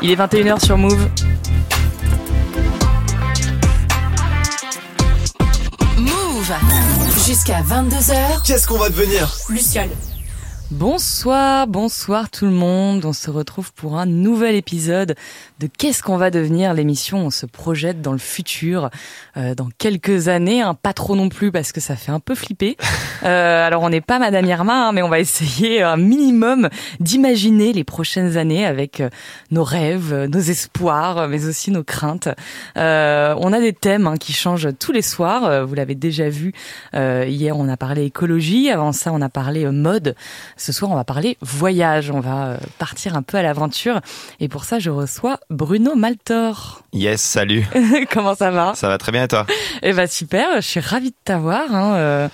Il est 21h sur Move. Move Jusqu'à 22h. Qu'est-ce qu'on va devenir? Luciole. Bonsoir, bonsoir tout le monde. On se retrouve pour un nouvel épisode de Qu'est-ce qu'on va devenir? L'émission. On se projette dans le futur, euh, dans quelques années, hein, pas trop non plus parce que ça fait un peu flipper. Euh, alors on n'est pas Madame Irma, hein, mais on va essayer un minimum d'imaginer les prochaines années avec euh, nos rêves, nos espoirs, mais aussi nos craintes. Euh, on a des thèmes hein, qui changent tous les soirs. Vous l'avez déjà vu euh, hier, on a parlé écologie. Avant ça, on a parlé mode. Ce soir, on va parler voyage. On va euh, partir un peu à l'aventure. Et pour ça, je reçois Bruno Maltor. Yes, salut. Comment ça va? Ça va très bien et toi? Eh ben super. Je suis ravie de t'avoir. Hein. euh,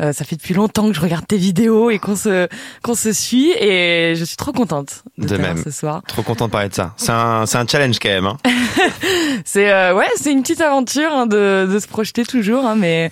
euh, ça fait depuis longtemps que je regarde tes vidéos et qu'on se qu'on se suit et je suis trop contente de, De même. ce soir. Trop content de parler de ça. C'est un, c'est un challenge quand même. Hein. C'est euh, ouais, c'est une petite aventure hein, de, de se projeter toujours, hein, mais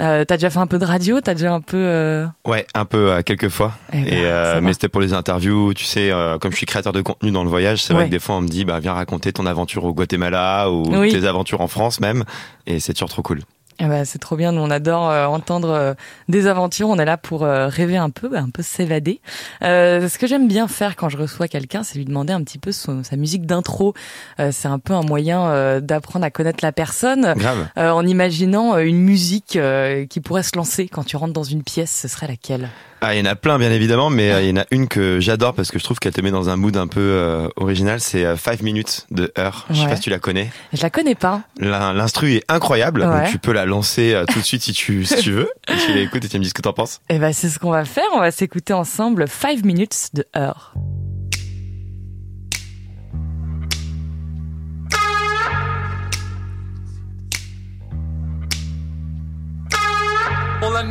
euh, t'as déjà fait un peu de radio, t'as déjà un peu. euh, Ouais, un peu euh, quelques fois. Eh ben, et euh, mais c'était pour les interviews. Tu sais, euh, comme je suis créateur de contenu dans le voyage, c'est vrai que des fois on me dit, bah viens raconter ton aventure au Guatemala ou Oui. tes aventures en France même. Et c'est toujours trop cool. Eh ben, c'est trop bien, nous on adore euh, entendre euh, des aventures, on est là pour euh, rêver un peu, bah, un peu s'évader. Euh, ce que j'aime bien faire quand je reçois quelqu'un, c'est lui demander un petit peu son- sa musique d'intro. Euh, c'est un peu un moyen euh, d'apprendre à connaître la personne Grave. euh, en imaginant euh, une musique euh, qui pourrait se lancer quand tu rentres dans une pièce, ce serait laquelle? Ah, il y en a plein bien évidemment, mais euh, il y en a une que j'adore parce que je trouve qu'elle te met dans un mood un peu euh, original. C'est 5 minutes de Heure. Je sais Ouais. pas si tu la connais. Je la connais pas. L'in- L'instru est incroyable, Ouais. donc tu peux la lancer euh, tout de suite si tu si tu veux. Et tu l'écoutes et tu me dis ce que t'en penses. Eh ben, c'est ce qu'on va faire, on va s'écouter ensemble 5 minutes de heure.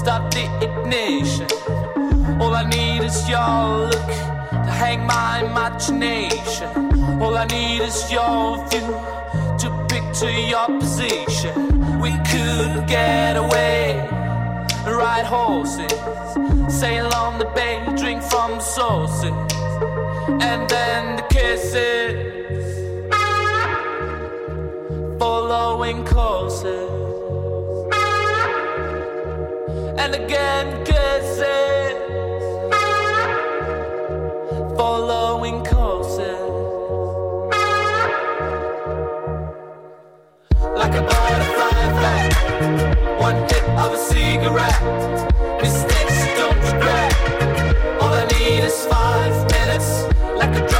Start the ignition. All I need is your look to hang my imagination. All I need is your view to picture your position. We could get away, ride horses, sail on the bay, drink from the sources, and then the kisses, following courses, and again kisses following courses. Like a butterfly effect, one hit of a cigarette. Mistakes don't regret. All I need is five minutes, like a drug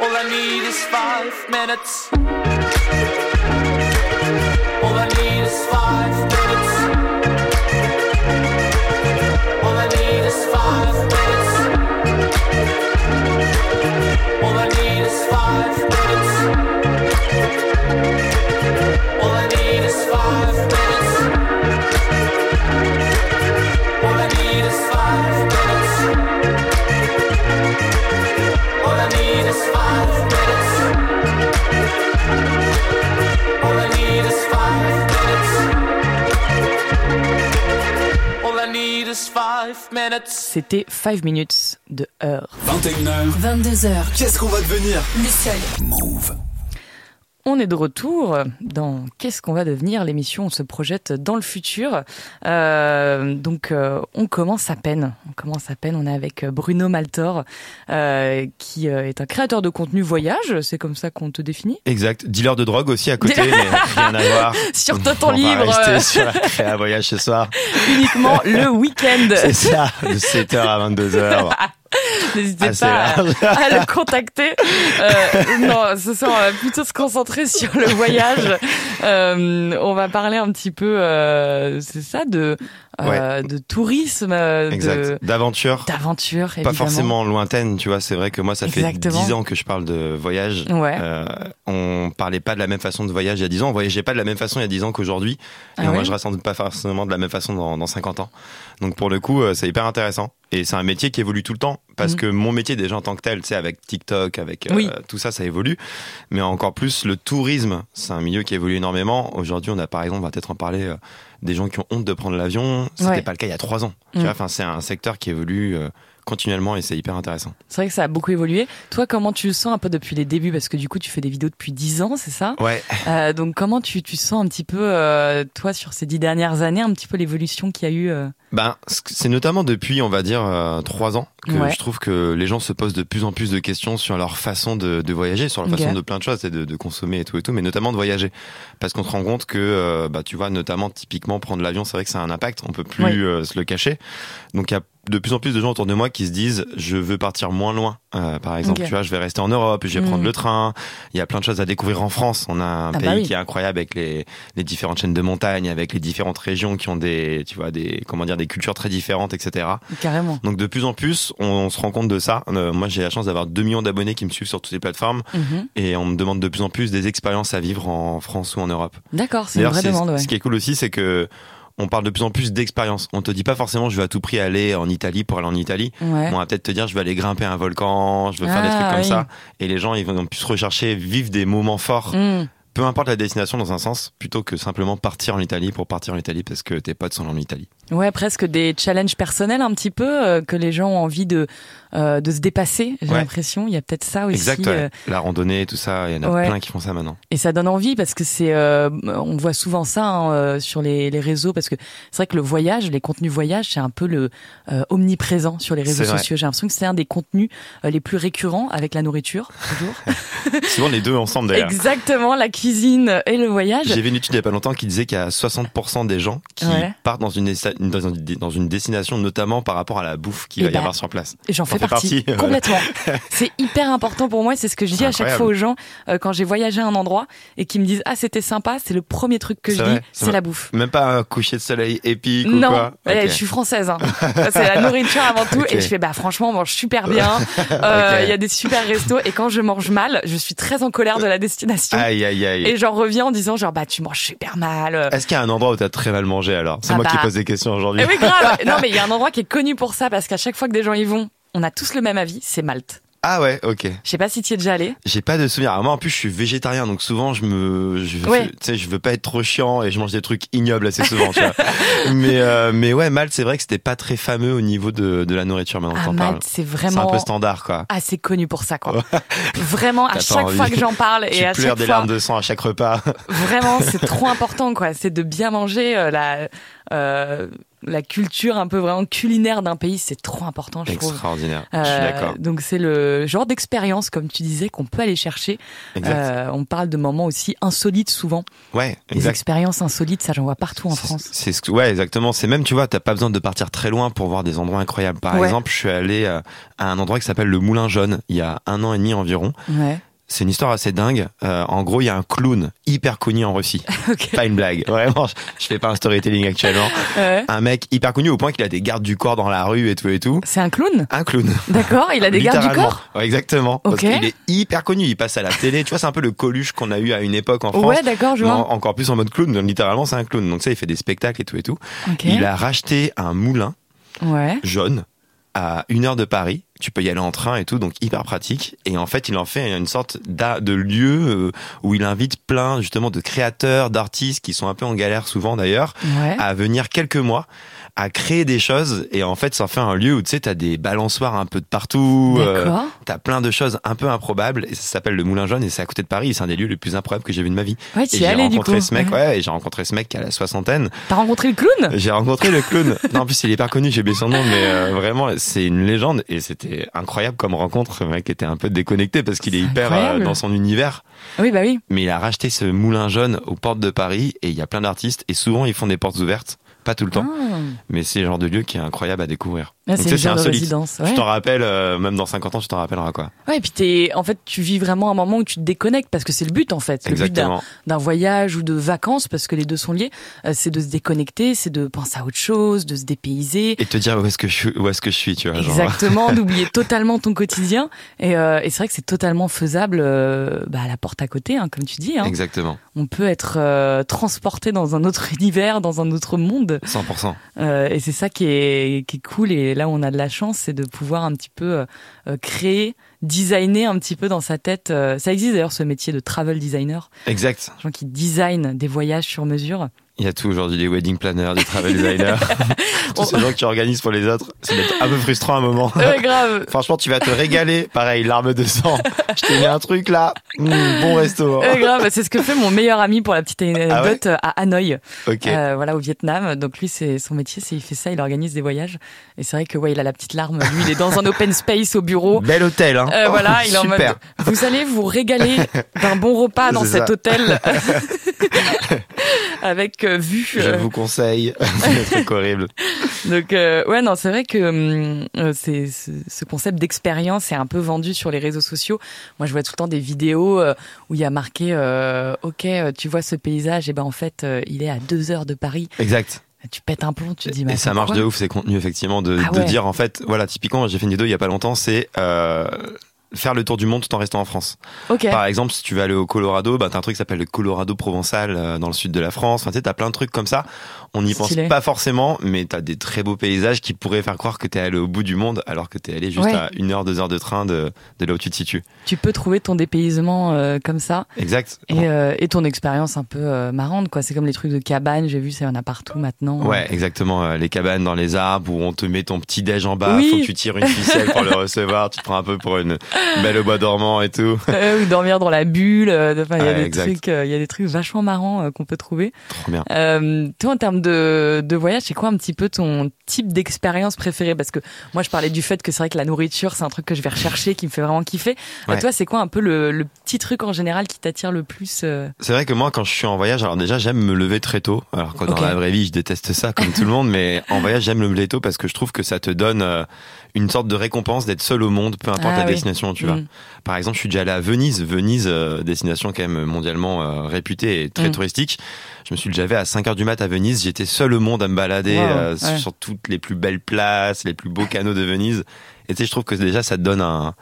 All I need is five minutes. C'était 5 minutes de heure. 21h, 22h. qu'est-ce qu'on va devenir? Luciole. Move. On est de retour dans Qu'est-ce qu'on va devenir? L'émission, on se projette dans le futur. Euh, donc, euh, on commence à peine. On commence à peine. On est avec Bruno Maltor, euh, qui euh, est un créateur de contenu voyage. C'est comme ça qu'on te définit? Exact. Dealer de drogue aussi à côté, mais rien à voir. Sur ton temps On va libre, rester euh, sur la créa voyage ce soir. uniquement le week-end. C'est ça, de 7h à 22h. N'hésitez Assez pas à le contacter. Euh, non, ce soir, on va plutôt se concentrer sur le voyage. Euh, on va parler un petit peu, euh, c'est ça, de euh, de tourisme, euh. D'aventure. d'aventure, Pas forcément lointaine, tu vois. C'est vrai que moi, ça Exactement. fait 10 ans que je parle de voyage. Ouais. Euh, on parlait pas de la même façon de voyage il y a 10 ans. On voyageait pas de la même façon il y a 10 ans qu'aujourd'hui. Ah et on ouais voyagera sans doute pas forcément de la même façon dans, dans 50 ans. Donc pour le coup, c'est hyper intéressant. Et c'est un métier qui évolue tout le temps. Parce Mhm. que mon métier déjà en tant que tel, tu sais, avec TikTok, avec euh, Oui. tout ça, ça évolue. Mais encore plus, le tourisme, c'est un milieu qui évolue énormément. Aujourd'hui, on a par exemple, on va peut-être en parler, euh, des gens qui ont honte de prendre l'avion. C'était Ouais. pas le cas il y a 3 ans. Tu vois, enfin, c'est un secteur qui évolue euh, continuellement et c'est hyper intéressant. C'est vrai que ça a beaucoup évolué. Toi, comment tu le sens un peu depuis les débuts? Parce que du coup, tu fais des vidéos depuis 10 ans, c'est ça? Ouais. Euh, Donc, comment tu, tu sens un petit peu, euh, toi, sur ces 10 dernières années, un petit peu l'évolution qu'il y a eu euh? Ben, c'est notamment depuis, on va dire, euh, trois ans que Ouais. je trouve que les gens se posent de plus en plus de questions sur leur façon de, de voyager, sur leur façon de plein de choses, et de, de consommer et tout et tout, mais notamment de voyager. Parce qu'on se rend compte que, euh, bah, tu vois, notamment, typiquement, prendre l'avion, c'est vrai que ça a un impact, on peut plus euh, se le cacher. Donc, il y a de plus en plus de gens autour de moi qui se disent, je veux partir moins loin. Euh, par exemple, tu vois, je vais rester en Europe, je vais prendre le train. Il y a plein de choses à découvrir en France. On a un Ah bah pays oui. qui est incroyable avec les, les différentes chaînes de montagnes, avec les différentes régions qui ont des, tu vois, des, comment dire, des cultures très différentes, etc. Carrément. Donc de plus en plus, on, on se rend compte de ça. Euh, moi, j'ai la chance d'avoir 2 millions d'abonnés qui me suivent sur toutes les plateformes Mhm. et on me demande de plus en plus des expériences à vivre en France ou en Europe. D'accord, c'est une vraie demande, ouais. ce qui est cool aussi, c'est que on parle de plus en plus d'expériences. On te dit pas forcément je veux à tout prix aller en Italie pour aller en Italie. Ouais. On va peut-être te dire je veux aller grimper un volcan, je veux faire des Ah, trucs comme oui. ça. Et les gens ils vont plus rechercher vivre des moments forts, Mm. peu importe la destination dans un sens, plutôt que simplement partir en Italie pour partir en Italie parce que tes potes sont en Italie. Ouais, presque des challenges personnels un petit peu euh, que les gens ont envie de euh, de se dépasser. J'ai Ouais. l'impression, il y a peut-être ça aussi. Exact. ouais. euh, La randonnée, tout ça, il y en a Ouais. plein qui font ça maintenant. Et ça donne envie parce que c'est, on voit souvent ça hein, sur les, les réseaux parce que c'est vrai que le voyage, les contenus voyage, c'est un peu le omniprésent sur les réseaux sociaux. J'ai l'impression que c'est un des contenus les plus récurrents avec la nourriture toujours. Souvent les deux ensemble d'ailleurs. Exactement, la cuisine et le voyage. J'ai vu une étude il y a pas longtemps qui disait qu'il y a 60% des gens qui partent dans une, dans, un- dans une destination, notamment par rapport à la bouffe qu'il Eh va y ben, avoir sur place. Et J'en fais fais partie, partie, ouais. complètement. c'est hyper important pour moi. C'est ce que je dis à chaque fois aux gens euh, quand j'ai voyagé à un endroit et qui me disent ah c'était sympa. C'est le premier truc que je vrai, dis, c'est la bouffe. Même pas un coucher de soleil épique ou Non, quoi eh, Ok. je suis française. Hein. c'est la nourriture avant tout. Et je fais, bah franchement, on mange super bien. Euh, Il y a des super restos. Et quand je mange mal, je suis très en colère de la destination. Aïe aïe aïe. Et j'en reviens en disant, genre, bah tu manges super mal. Est-ce qu'il y a un endroit où t'as très mal mangé alors? C'est Ah moi qui bah. pose des questions aujourd'hui. Eh oui, grave. non, mais il y a un endroit qui est connu pour ça parce qu'à chaque fois que des gens y vont, on a tous le même avis, c'est Malte. Ah ouais, ok. Je sais pas si tu y es déjà allé. J'ai pas de souvenir. Alors moi en plus je suis végétarien donc souvent je me je, Ouais. tu sais je veux pas être trop chiant et je mange des trucs ignobles assez souvent tu vois. mais euh, mais ouais Malte c'est vrai que c'était pas très fameux au niveau de, de la nourriture maintenant que Ah, t'en parles. Malte, c'est C'est un vraiment peu standard quoi. assez connu pour ça, quoi. Vraiment, à chaque envie. fois que j'en parle tu et à pleures chaque des fois, larmes de sang à chaque repas. Vraiment, c'est trop important, quoi. C'est de bien manger euh, la euh, la culture un peu vraiment culinaire d'un pays. C'est trop important, je trouve. Extraordinaire. je suis Euh, d'accord. donc c'est le genre d'expérience, comme tu disais, qu'on peut aller chercher. Exact. Euh, on parle de moments aussi insolites souvent. ouais, Les exact. expériences insolites, ça j'en vois partout en France. C'est ce ouais, exactement. C'est même, tu vois, t'as pas besoin de partir très loin pour voir des endroits incroyables. Par Ouais. exemple, je suis allé à un endroit qui s'appelle le Moulin Jaune il y a un an et demi environ. Ouais. C'est une histoire assez dingue. Euh, en gros, il y a un clown hyper connu en Russie. Pas une blague. Vraiment, je, fais pas un storytelling actuellement. Ouais. Un mec hyper connu au point qu'il a des gardes du corps dans la rue et tout et tout. C'est un clown, Un clown. d'accord Il a des gardes du corps. Ouais, exactement. Parce Ok. qu'il est hyper connu. Il passe à la télé. Tu vois, c'est un peu le Coluche qu'on a eu à une époque en France. Ouais, d'accord, je vois. en- encore plus en mode clown. Donc, littéralement, c'est un clown. Donc ça, il fait des spectacles et tout et tout. Il a racheté un moulin Ouais. jaune à une heure de Paris Tu peux y aller en train et tout, donc hyper pratique. Et en fait, il en fait une sorte de lieu euh, où il invite plein justement de créateurs, d'artistes qui sont un peu en galère souvent d'ailleurs, Ouais. à venir quelques mois à créer des choses et en fait ça fait un lieu où tu sais t'as des balançoires un peu de partout euh, t'as plein de choses un peu improbables et ça s'appelle le Moulin Jaune et c'est à côté de Paris. Et c'est un des lieux les plus improbables que j'ai vu de ma vie. Ouais, et tu es j'ai allé du coup. rencontré ce mec Ouais. ouais et j'ai rencontré ce mec qui a la soixantaine. T'as rencontré le clown? J'ai rencontré le clown. Non en plus il est hyper connu j'ai oublié son nom mais euh, vraiment c'est une légende et c'était incroyable comme rencontre. Le mec était un peu déconnecté parce qu'il est hyper euh, dans son univers. Oui, bah oui. mais il a racheté ce moulin jaune aux portes de Paris et il y a plein d'artistes et souvent ils font des portes ouvertes pas tout le temps Ah. mais c'est le genre de lieu qui est incroyable à découvrir Ah, c'est une résidence. Ouais. t'en rappelles euh, même dans 50 ans tu t'en rappelleras quoi Ouais, et puis en fait, tu vis vraiment un moment où tu te déconnectes parce que c'est le but en fait. Le but d'un, voyage ou de vacances parce que les deux sont liés, euh, c'est de se déconnecter, c'est de penser à autre chose, de se dépayser. et te dire où est-ce que je suis où est-ce que je suis tu vois genre. Exactement, d'oublier totalement ton quotidien. Et, euh, et c'est vrai que c'est totalement faisable bah, à la porte à côté, hein, comme tu dis. Hein. exactement On peut être transporté dans un autre univers, dans un autre monde. 100% Euh, et c'est ça qui est, qui est cool. Et là où on a de la chance, c'est de pouvoir un petit peu euh, euh, créer, designer un petit peu dans sa tête. ça existe d'ailleurs ce métier de travel designer, exact gens qui designent des voyages sur mesure. Il y a tout aujourd'hui des wedding planners des travel designers tous ces gens qui organisent pour les autres c'est d'être un peu frustrant à un moment Ouais, grave. Franchement, tu vas te régaler. Pareil, larmes de sang. Je t'ai mis un truc là. Mmh, bon resto. Ouais, grave, c'est ce que fait mon meilleur ami pour la petite anecdote euh, à Hanoï, Ok. euh, voilà au Vietnam. Donc lui, c'est son métier, c'est il fait ça, il organise des voyages. Et c'est vrai que ouais, il a la petite larme. Lui, il est dans un open space au bureau. Bel hôtel, hein. Euh, voilà, il est en mode. Super. Vous allez vous régaler d'un bon repas dans cet ça. hôtel avec euh, Je euh, vous conseille. c'est un truc horrible. Donc euh, ouais, non, c'est vrai que hum, euh, c'est ce, ce concept d'expérience est un peu vendu sur les réseaux sociaux. Moi, je vois tout le temps des vidéos où il y a marqué OK, tu vois ce paysage, et ben en fait, il est à deux heures de Paris. Exact. Tu pètes un plomb, tu te dis. mais Et ça marche de ouf ces contenus effectivement de, Ah de dire en fait voilà typiquement j'ai fait une vidéo il y a pas longtemps c'est euh, faire le tour du monde tout en restant en France. Ok. Par exemple, si tu veux aller au Colorado, bah, t'as un truc qui s'appelle le Colorado provençal euh, dans le sud de la France. Enfin, tu sais, t'as plein de trucs comme ça. On n'y pense pas forcément, mais t'as des très beaux paysages qui pourraient faire croire que t'es allé au bout du monde alors que t'es allé juste Ouais. à une heure, deux heures de train de, de là où tu te situes. Tu peux trouver ton dépaysement euh, comme ça Exact. et, euh, et ton expérience un peu euh, marrante quoi. C'est comme les trucs de cabane, j'ai vu, ça y en a partout maintenant. Ouais, exactement. Les cabanes dans les arbres où on te met ton petit déj en bas, Oui. faut que tu tires une ficelle pour le recevoir, tu te prends un peu pour une belle au bois dormant et tout. Ou dormir dans la bulle. Enfin, il y a des exact. trucs, il y a des trucs vachement marrants qu'on peut trouver. Trop bien. Toi, en termes de, de voyage, c'est quoi un petit peu ton type d'expérience préférée? Parce que moi, je parlais du fait que c'est vrai que la nourriture, c'est un truc que je vais rechercher, qui me fait vraiment kiffer. Euh, Ouais. toi, c'est quoi un peu le, le petit truc en général qui t'attire le plus euh? C'est vrai que moi, quand je suis en voyage, alors déjà, j'aime me lever très tôt. Alors que Ok. dans la vraie vie, je déteste ça, comme tout le monde, mais en voyage, j'aime me lever tôt parce que je trouve que ça te donne euh, une sorte de récompense d'être seul au monde, peu importe Ah la oui. destination où tu vas. Mm. Par exemple, je suis déjà allé à Venise. Venise, destination quand même mondialement réputée et très Mm. touristique. Je me suis déjà levé à 5 heures du mat à Venise. J'étais seul au monde à me balader Wow, euh, ouais. sur toutes les plus belles places, les plus beaux canaux de Venise. Et tu sais, je trouve que déjà, ça te donne un,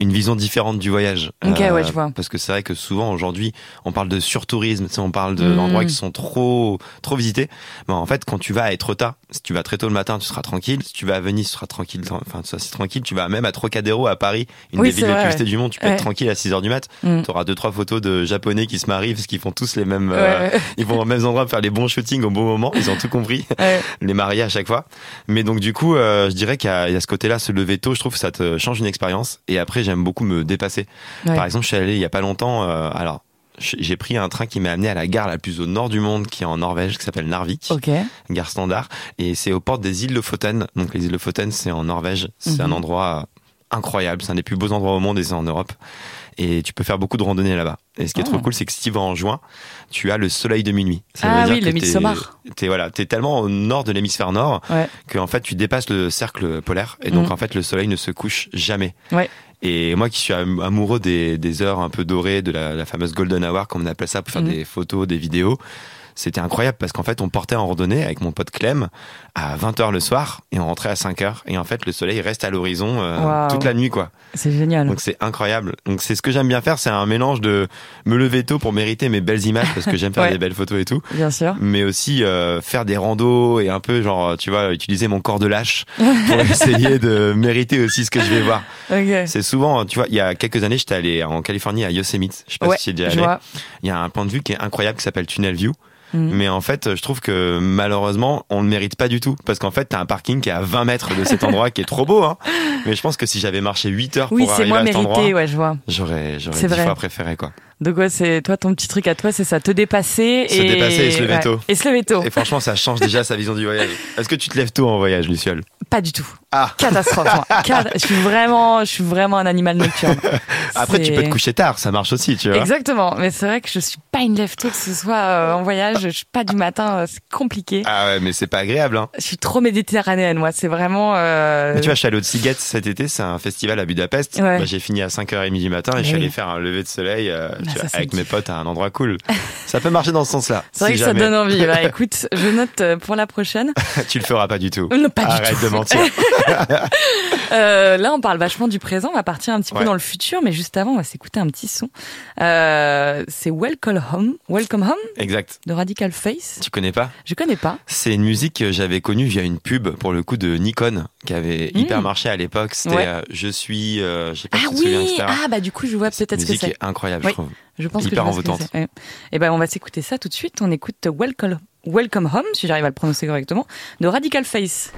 une vision différente du voyage. Euh, ouais, je vois. Parce que c'est vrai que souvent aujourd'hui, on parle de surtourisme, on parle de- Mm. d'endroits qui sont trop trop visités. Mais en fait, quand tu vas à Etretat, si tu vas très tôt le matin, tu seras tranquille. Si tu vas à Venise, tu seras tranquille. Enfin, tu seras si tranquille. Tu vas même à Trocadéro, à Paris, une Oui, des villes les plus visitées du monde. Tu peux Ouais. être tranquille à 6 heures du mat. Mm. Tu auras deux trois photos de japonais qui se marient parce qu'ils font tous les mêmes. Euh, ouais. Ils vont aux mêmes endroits faire les bons shootings au bon moment. Ils ont tout compris Ouais. les mariés à chaque fois. Mais donc du coup, euh, je dirais qu'il y, y a ce côté-là, se lever tôt, je trouve que ça te change une expérience. Et après, j'aime beaucoup me dépasser. Ouais. Par exemple, je suis allé il y a pas longtemps. euh, alors, j'ai pris un train qui m'a amené à la gare la plus au nord du monde, qui est en Norvège, qui s'appelle Narvik, Ok. gare standard. Et c'est aux portes des îles Lofoten. Donc les îles Lofoten, c'est en Norvège. C'est Mhm. un endroit euh, incroyable. C'est un des plus beaux endroits au monde et c'est en Europe. Et tu peux faire beaucoup de randonnées là-bas. Et ce qui est Ah. trop cool, c'est que si tu vas en juin, tu as le soleil de minuit. Ça Ah veut dire oui, que le Midsommar. T'es voilà, t'es tellement au nord de l'hémisphère nord Ouais. que en fait tu dépasses le cercle polaire et donc Mhm. en fait le soleil ne se couche jamais. Ouais. Et moi qui suis am- amoureux des, des heures un peu dorées de la, la fameuse golden hour comme on appelle ça pour faire Mhm. des photos, des vidéos, c'était incroyable parce qu'en fait, on portait en randonnée avec mon pote Clem à 20h le soir et on rentrait à 5h. Et en fait, le soleil reste à l'horizon euh, toute la nuit, quoi. C'est génial. Donc c'est incroyable. Donc c'est ce que j'aime bien faire, c'est un mélange de me lever tôt pour mériter mes belles images parce que j'aime faire Ouais. des belles photos et tout, Bien sûr. mais aussi euh, faire des randos et un peu genre tu vois utiliser mon corps de lâche pour essayer de mériter aussi ce que je vais voir. Ok. C'est souvent tu vois, il y a quelques années, j'étais allé en Californie à Yosemite, je sais pas Ouais, si tu es déjà allé. Il y a un point de vue qui est incroyable qui s'appelle Tunnel View. Mhm. Mais en fait, je trouve que malheureusement, on ne mérite pas du tout. Parce qu'en fait, t'as un parking qui est à 20 mètres de cet endroit qui est trop beau. Hein. Mais je pense que si j'avais marché 8 heures Oui, pour c'est arriver moins à cet endroit, mérité, ouais, je vois. j'aurais, j'aurais C'est 10 vrai. fois préféré. quoi. Donc ouais, c'est toi ton petit truc à toi, c'est ça, te dépasser Se et dépasser et se lever ouais. tôt. Et se lever tôt. Et franchement, ça change déjà sa vision du voyage. Est-ce que tu te lèves tôt en voyage, Luciole? Pas du tout. Ah Catastrophe. moi. Je suis vraiment, je suis vraiment un animal nocturne. Après, tu peux te coucher tard, ça marche aussi, tu vois. Exactement. Mais c'est vrai que je suis pas une lève tôt, que ce soit euh, en voyage, je suis pas du matin, euh, c'est compliqué. Ah ouais, mais c'est pas agréable. Hein. Je suis trop méditerranéenne, moi. C'est vraiment. euh, Mais tu vois, je suis allé au Tsiget cet été, c'est un festival à Budapest. Ouais. Bah, j'ai fini à 5h30 du matin et je suis allé faire un lever de soleil euh, tu Ah, vois, ça, c'est avec mes potes à un endroit cool. ça peut marcher dans ce sens-là. c'est vrai si que ça donne envie. Bah, écoute, je note pour la prochaine. tu le feras pas du tout. Non, pas du Arrête tout. de mentir. Euh, là, on parle vachement du présent. On va partir un petit peu Ouais. dans le futur, mais juste avant, on va s'écouter un petit son. Euh, c'est Welcome Home, Welcome Home exact. de Radical Face. Tu connais pas? Je connais pas. C'est une musique que j'avais connue via une pub pour le coup de Nikon qui avait Mm. hyper marché à l'époque. C'était Ouais. euh, Je suis, pas Ah si souviens, oui. Ah bah du coup, je vois peut-être ce que musique c'est. est incroyable, Oui. je trouve. Je pense hyper que je que envoûtante. Et ben on va s'écouter ça tout de suite. On écoute Welcome Welcome Home, si j'arrive à le prononcer correctement, de Radical Face.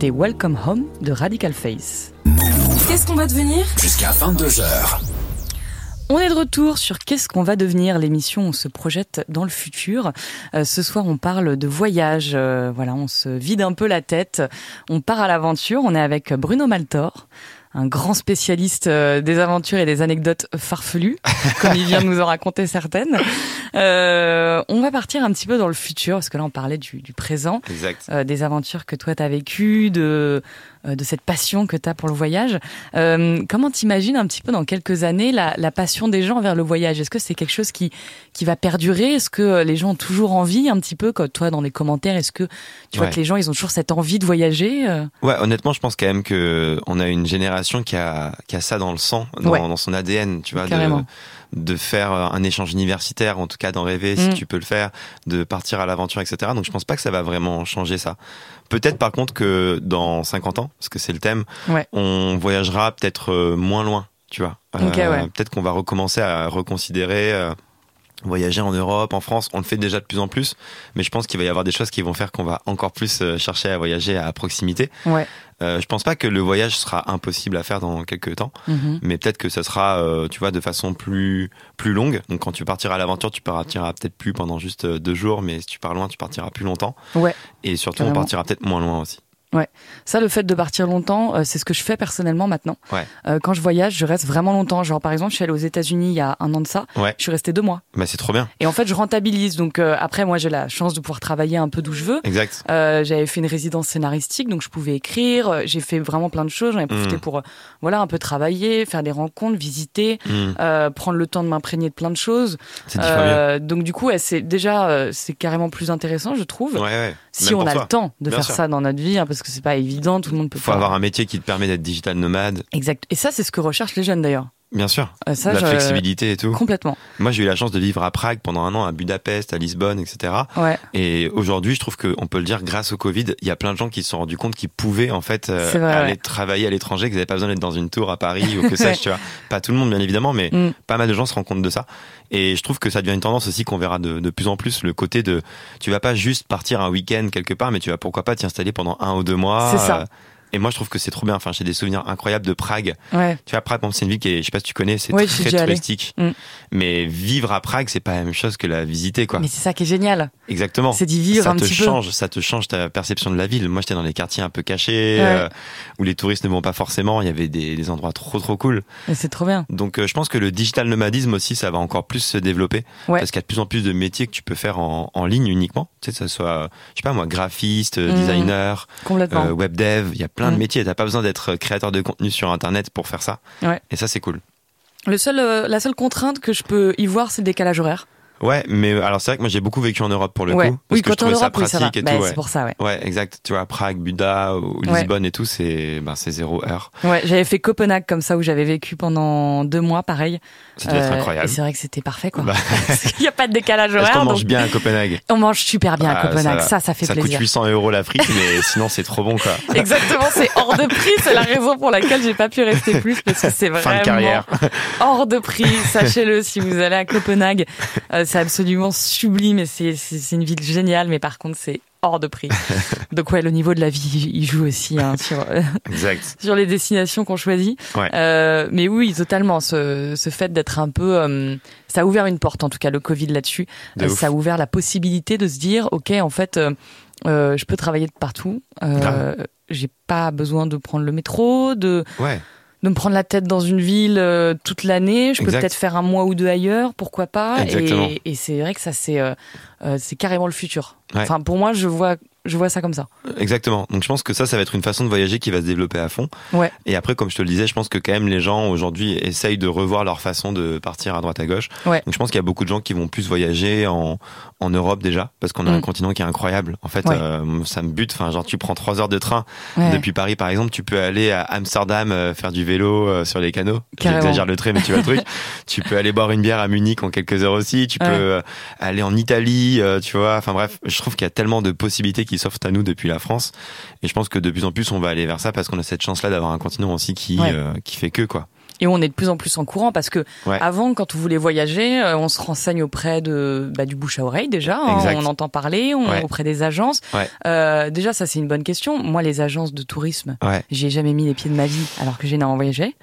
C'était Welcome Home de Radical Face. Qu'est-ce qu'on va devenir Jusqu'à 22h. On est de retour sur Qu'est-ce qu'on va devenir? L'émission où on se projette dans le futur. Euh, ce soir, on parle de voyage. Euh, voilà, on se vide un peu la tête. On part à l'aventure. On est avec Bruno Maltor, un grand spécialiste euh, des aventures et des anecdotes farfelues, comme il vient de nous en raconter certaines. Euh, on va partir un petit peu dans le futur parce que là, on parlait du, du présent. Exact. euh, des aventures que toi t'as vécues, de de cette passion que t'as pour le voyage. Euh, comment t'imagines un petit peu dans quelques années la, la passion des gens vers le voyage? Est-ce que c'est quelque chose qui qui va perdurer? Est-ce que euh, les gens ont toujours envie un petit peu comme toi dans les commentaires? Est-ce que tu vois que les gens ils ont toujours cette envie de voyager euh? Ouais, honnêtement, je pense quand même que on a une génération qui a, qui a ça dans le sang, dans, Ouais. dans son ADN, tu vois, de, Carrément. de faire un échange universitaire, en tout cas d'en rêver si Mm. tu peux le faire, de partir à l'aventure, etc. Donc je pense pas que ça va vraiment changer ça. Peut-être par contre que dans 50 ans, parce que c'est le thème, Ouais. on voyagera peut-être euh, moins loin, tu vois. Euh, ouais. Peut-être qu'on va recommencer à reconsidérer. euh, Voyager en Europe, en France, on le fait déjà de plus en plus, mais je pense qu'il va y avoir des choses qui vont faire qu'on va encore plus euh, chercher à voyager à proximité. Ouais. Euh, je pense pas que le voyage sera impossible à faire dans quelques temps, Mhm. mais peut-être que ça sera, euh, tu vois, de façon plus plus longue. Donc quand tu partiras à l'aventure, tu partiras peut-être plus pendant juste euh, deux jours, mais si tu pars loin, tu partiras plus longtemps. Ouais. Et surtout, Carrément. on partira peut-être moins loin aussi. Ça, le fait de partir longtemps, euh, c'est ce que je fais personnellement maintenant. Ouais. Euh, quand je voyage, je reste vraiment longtemps. Genre, par exemple, je suis allée aux États-Unis il y a un an de ça. Ouais. Je suis restée deux mois. Bah c'est trop bien. Et en fait, je rentabilise. Donc euh, après, moi, j'ai la chance de pouvoir travailler un peu d'où je veux. Exact. Euh, j'avais fait une résidence scénaristique, donc je pouvais écrire. Euh, J'ai fait vraiment plein de choses. J'en ai profité Mm. pour, euh, voilà, un peu travailler, faire des rencontres, visiter, euh, prendre le temps de m'imprégner de plein de choses. Euh, donc du coup, ouais, c'est déjà, euh, c'est carrément plus intéressant, je trouve. Ouais, ouais. Si Même on a toi. le temps de Bien faire sûr. ça dans notre vie, hein, parce que c'est pas évident, tout le monde peut Faut pas. avoir un métier qui te permet d'être digital nomade. Exact. Et ça, c'est ce que recherchent les jeunes d'ailleurs. Bien sûr. Euh, ça, la je- flexibilité et tout. Complètement. Moi, j'ai eu la chance de vivre à Prague pendant un an, à Budapest, à Lisbonne, etc. Ouais. Et aujourd'hui, je trouve qu'on peut le dire, grâce au Covid, il y a plein de gens qui se sont rendus compte qu'ils pouvaient en fait euh, vrai, aller ouais. travailler à l'étranger, qu'ils n'avaient pas besoin d'être dans une tour à Paris ou que sais-je, tu vois. Pas tout le monde, bien évidemment, mais Mm. pas mal de gens se rendent compte de ça. Et je trouve que ça devient une tendance aussi qu'on verra de, de plus en plus, le côté de, tu vas pas juste partir un week-end quelque part, mais tu vas pourquoi pas t'y installer pendant un ou deux mois. C'est ça. euh, et moi, je trouve que c'est trop bien. Enfin, j'ai des souvenirs incroyables de Prague. Ouais. Tu vois, Prague, exemple, c'est une ville qui est, je sais pas si tu connais, c'est suis très touristique. Mm. Mais vivre à Prague, c'est pas la même chose que la visiter, quoi. Mais c'est ça qui est génial. Exactement. C'est d'y vivre ça un te petit peu. change, ça te change ta perception de la ville. Moi, j'étais dans les quartiers un peu cachés, Ouais. euh, où les touristes ne vont pas forcément. Il y avait des, des endroits trop trop cool. Et c'est trop bien. Donc, euh, je pense que le digital nomadisme aussi, ça va encore plus se développer, Ouais. parce qu'il y a de plus en plus de métiers que tu peux faire en, en ligne uniquement. Tu sais, que ça soit, je sais pas moi, graphiste, euh, Mhm. designer, euh, web dev. Il y a plein de Mhm. métiers. T'as pas besoin d'être créateur de contenu sur Internet pour faire ça. Ouais. Et ça, c'est cool. Le seul, euh, la seule contrainte que je peux y voir, c'est le décalage horaire. Ouais, mais alors c'est vrai que moi j'ai beaucoup vécu en Europe pour le ouais. coup. Parce oui, que je quand en trouvais Europe, ça oui, ça pratique et Bah, tout. Ouais. C'est pour ça, ouais. Ouais, exact. Tu vois, Prague, Buda ou Ouais. Lisbonne et tout, c'est ben, zéro heure. Ouais, j'avais fait Copenhague comme ça où j'avais vécu pendant deux mois, pareil. Ça devait être Euh, incroyable. Et c'est vrai que c'était parfait, quoi. Bah, Il n'y a pas de décalage horaire. qu'on mange donc bien à Copenhague? On mange super bien à Ah, Copenhague. Ça, ça, fait ça plaisir. coûte 800 euros la frite, mais sinon c'est trop bon quoi. Exactement, c'est hors de prix. C'est la raison pour laquelle j'ai pas pu rester plus parce que c'est vraiment Fin de carrière. hors de prix. Sachez-le, si vous allez à Copenhague, euh, c'est absolument sublime et c'est une ville géniale, mais par contre c'est hors de prix. Donc ouais, le niveau de la vie, il joue aussi hein, sur Exact. sur les destinations qu'on choisit. Ouais. Euh, mais oui, totalement. Ce, ce fait d'être un peu, euh, ça a ouvert une porte en tout cas le Covid là-dessus. De Euh, ça a ouvert la possibilité de se dire, ok, en fait, je peux travailler de partout. J'ai pas besoin de prendre le métro, de Ouais. De me prendre la tête dans une ville euh, toute l'année. Je peux peut-être faire un mois ou deux ailleurs, pourquoi pas. Exactement. Et, et c'est vrai que ça c'est euh, euh, c'est carrément le futur. Ouais. Enfin pour moi je vois je vois ça comme ça. Exactement. Donc je pense que ça, ça va être une façon de voyager qui va se développer à fond. Ouais. Et après, comme je te le disais, je pense que quand même les gens aujourd'hui essayent de revoir leur façon de partir à droite à gauche. Ouais. Donc je pense qu'il y a beaucoup de gens qui vont plus voyager en, en Europe déjà, parce qu'on a Mm. un continent qui est incroyable. En fait, Ouais. euh, ça me bute. Enfin, genre tu prends trois heures de train depuis Paris, par exemple, tu peux aller à Amsterdam euh, faire du vélo euh, sur les canaux. J'exagère le trait, mais tu vois le truc. tu peux aller boire une bière à Munich en quelques heures aussi. Tu peux aller en Italie, tu vois. Enfin bref, je trouve qu'il y a tellement de possibilités qui s'offrent à nous depuis la France. Et je pense que de plus en plus, on va aller vers ça parce qu'on a cette chance-là d'avoir un continent aussi qui Ouais. euh, qui fait que quoi. Et on est de plus en plus en courant parce que Ouais. avant, quand on voulait voyager, euh, on se renseigne auprès de bah, du bouche à oreille déjà. hein. On entend parler, on, Ouais. auprès des agences. Ouais. Euh, déjà, ça c'est une bonne question. Moi, les agences de tourisme, j'y ai jamais mis les pieds de ma vie alors que j'ai énormément voyagé.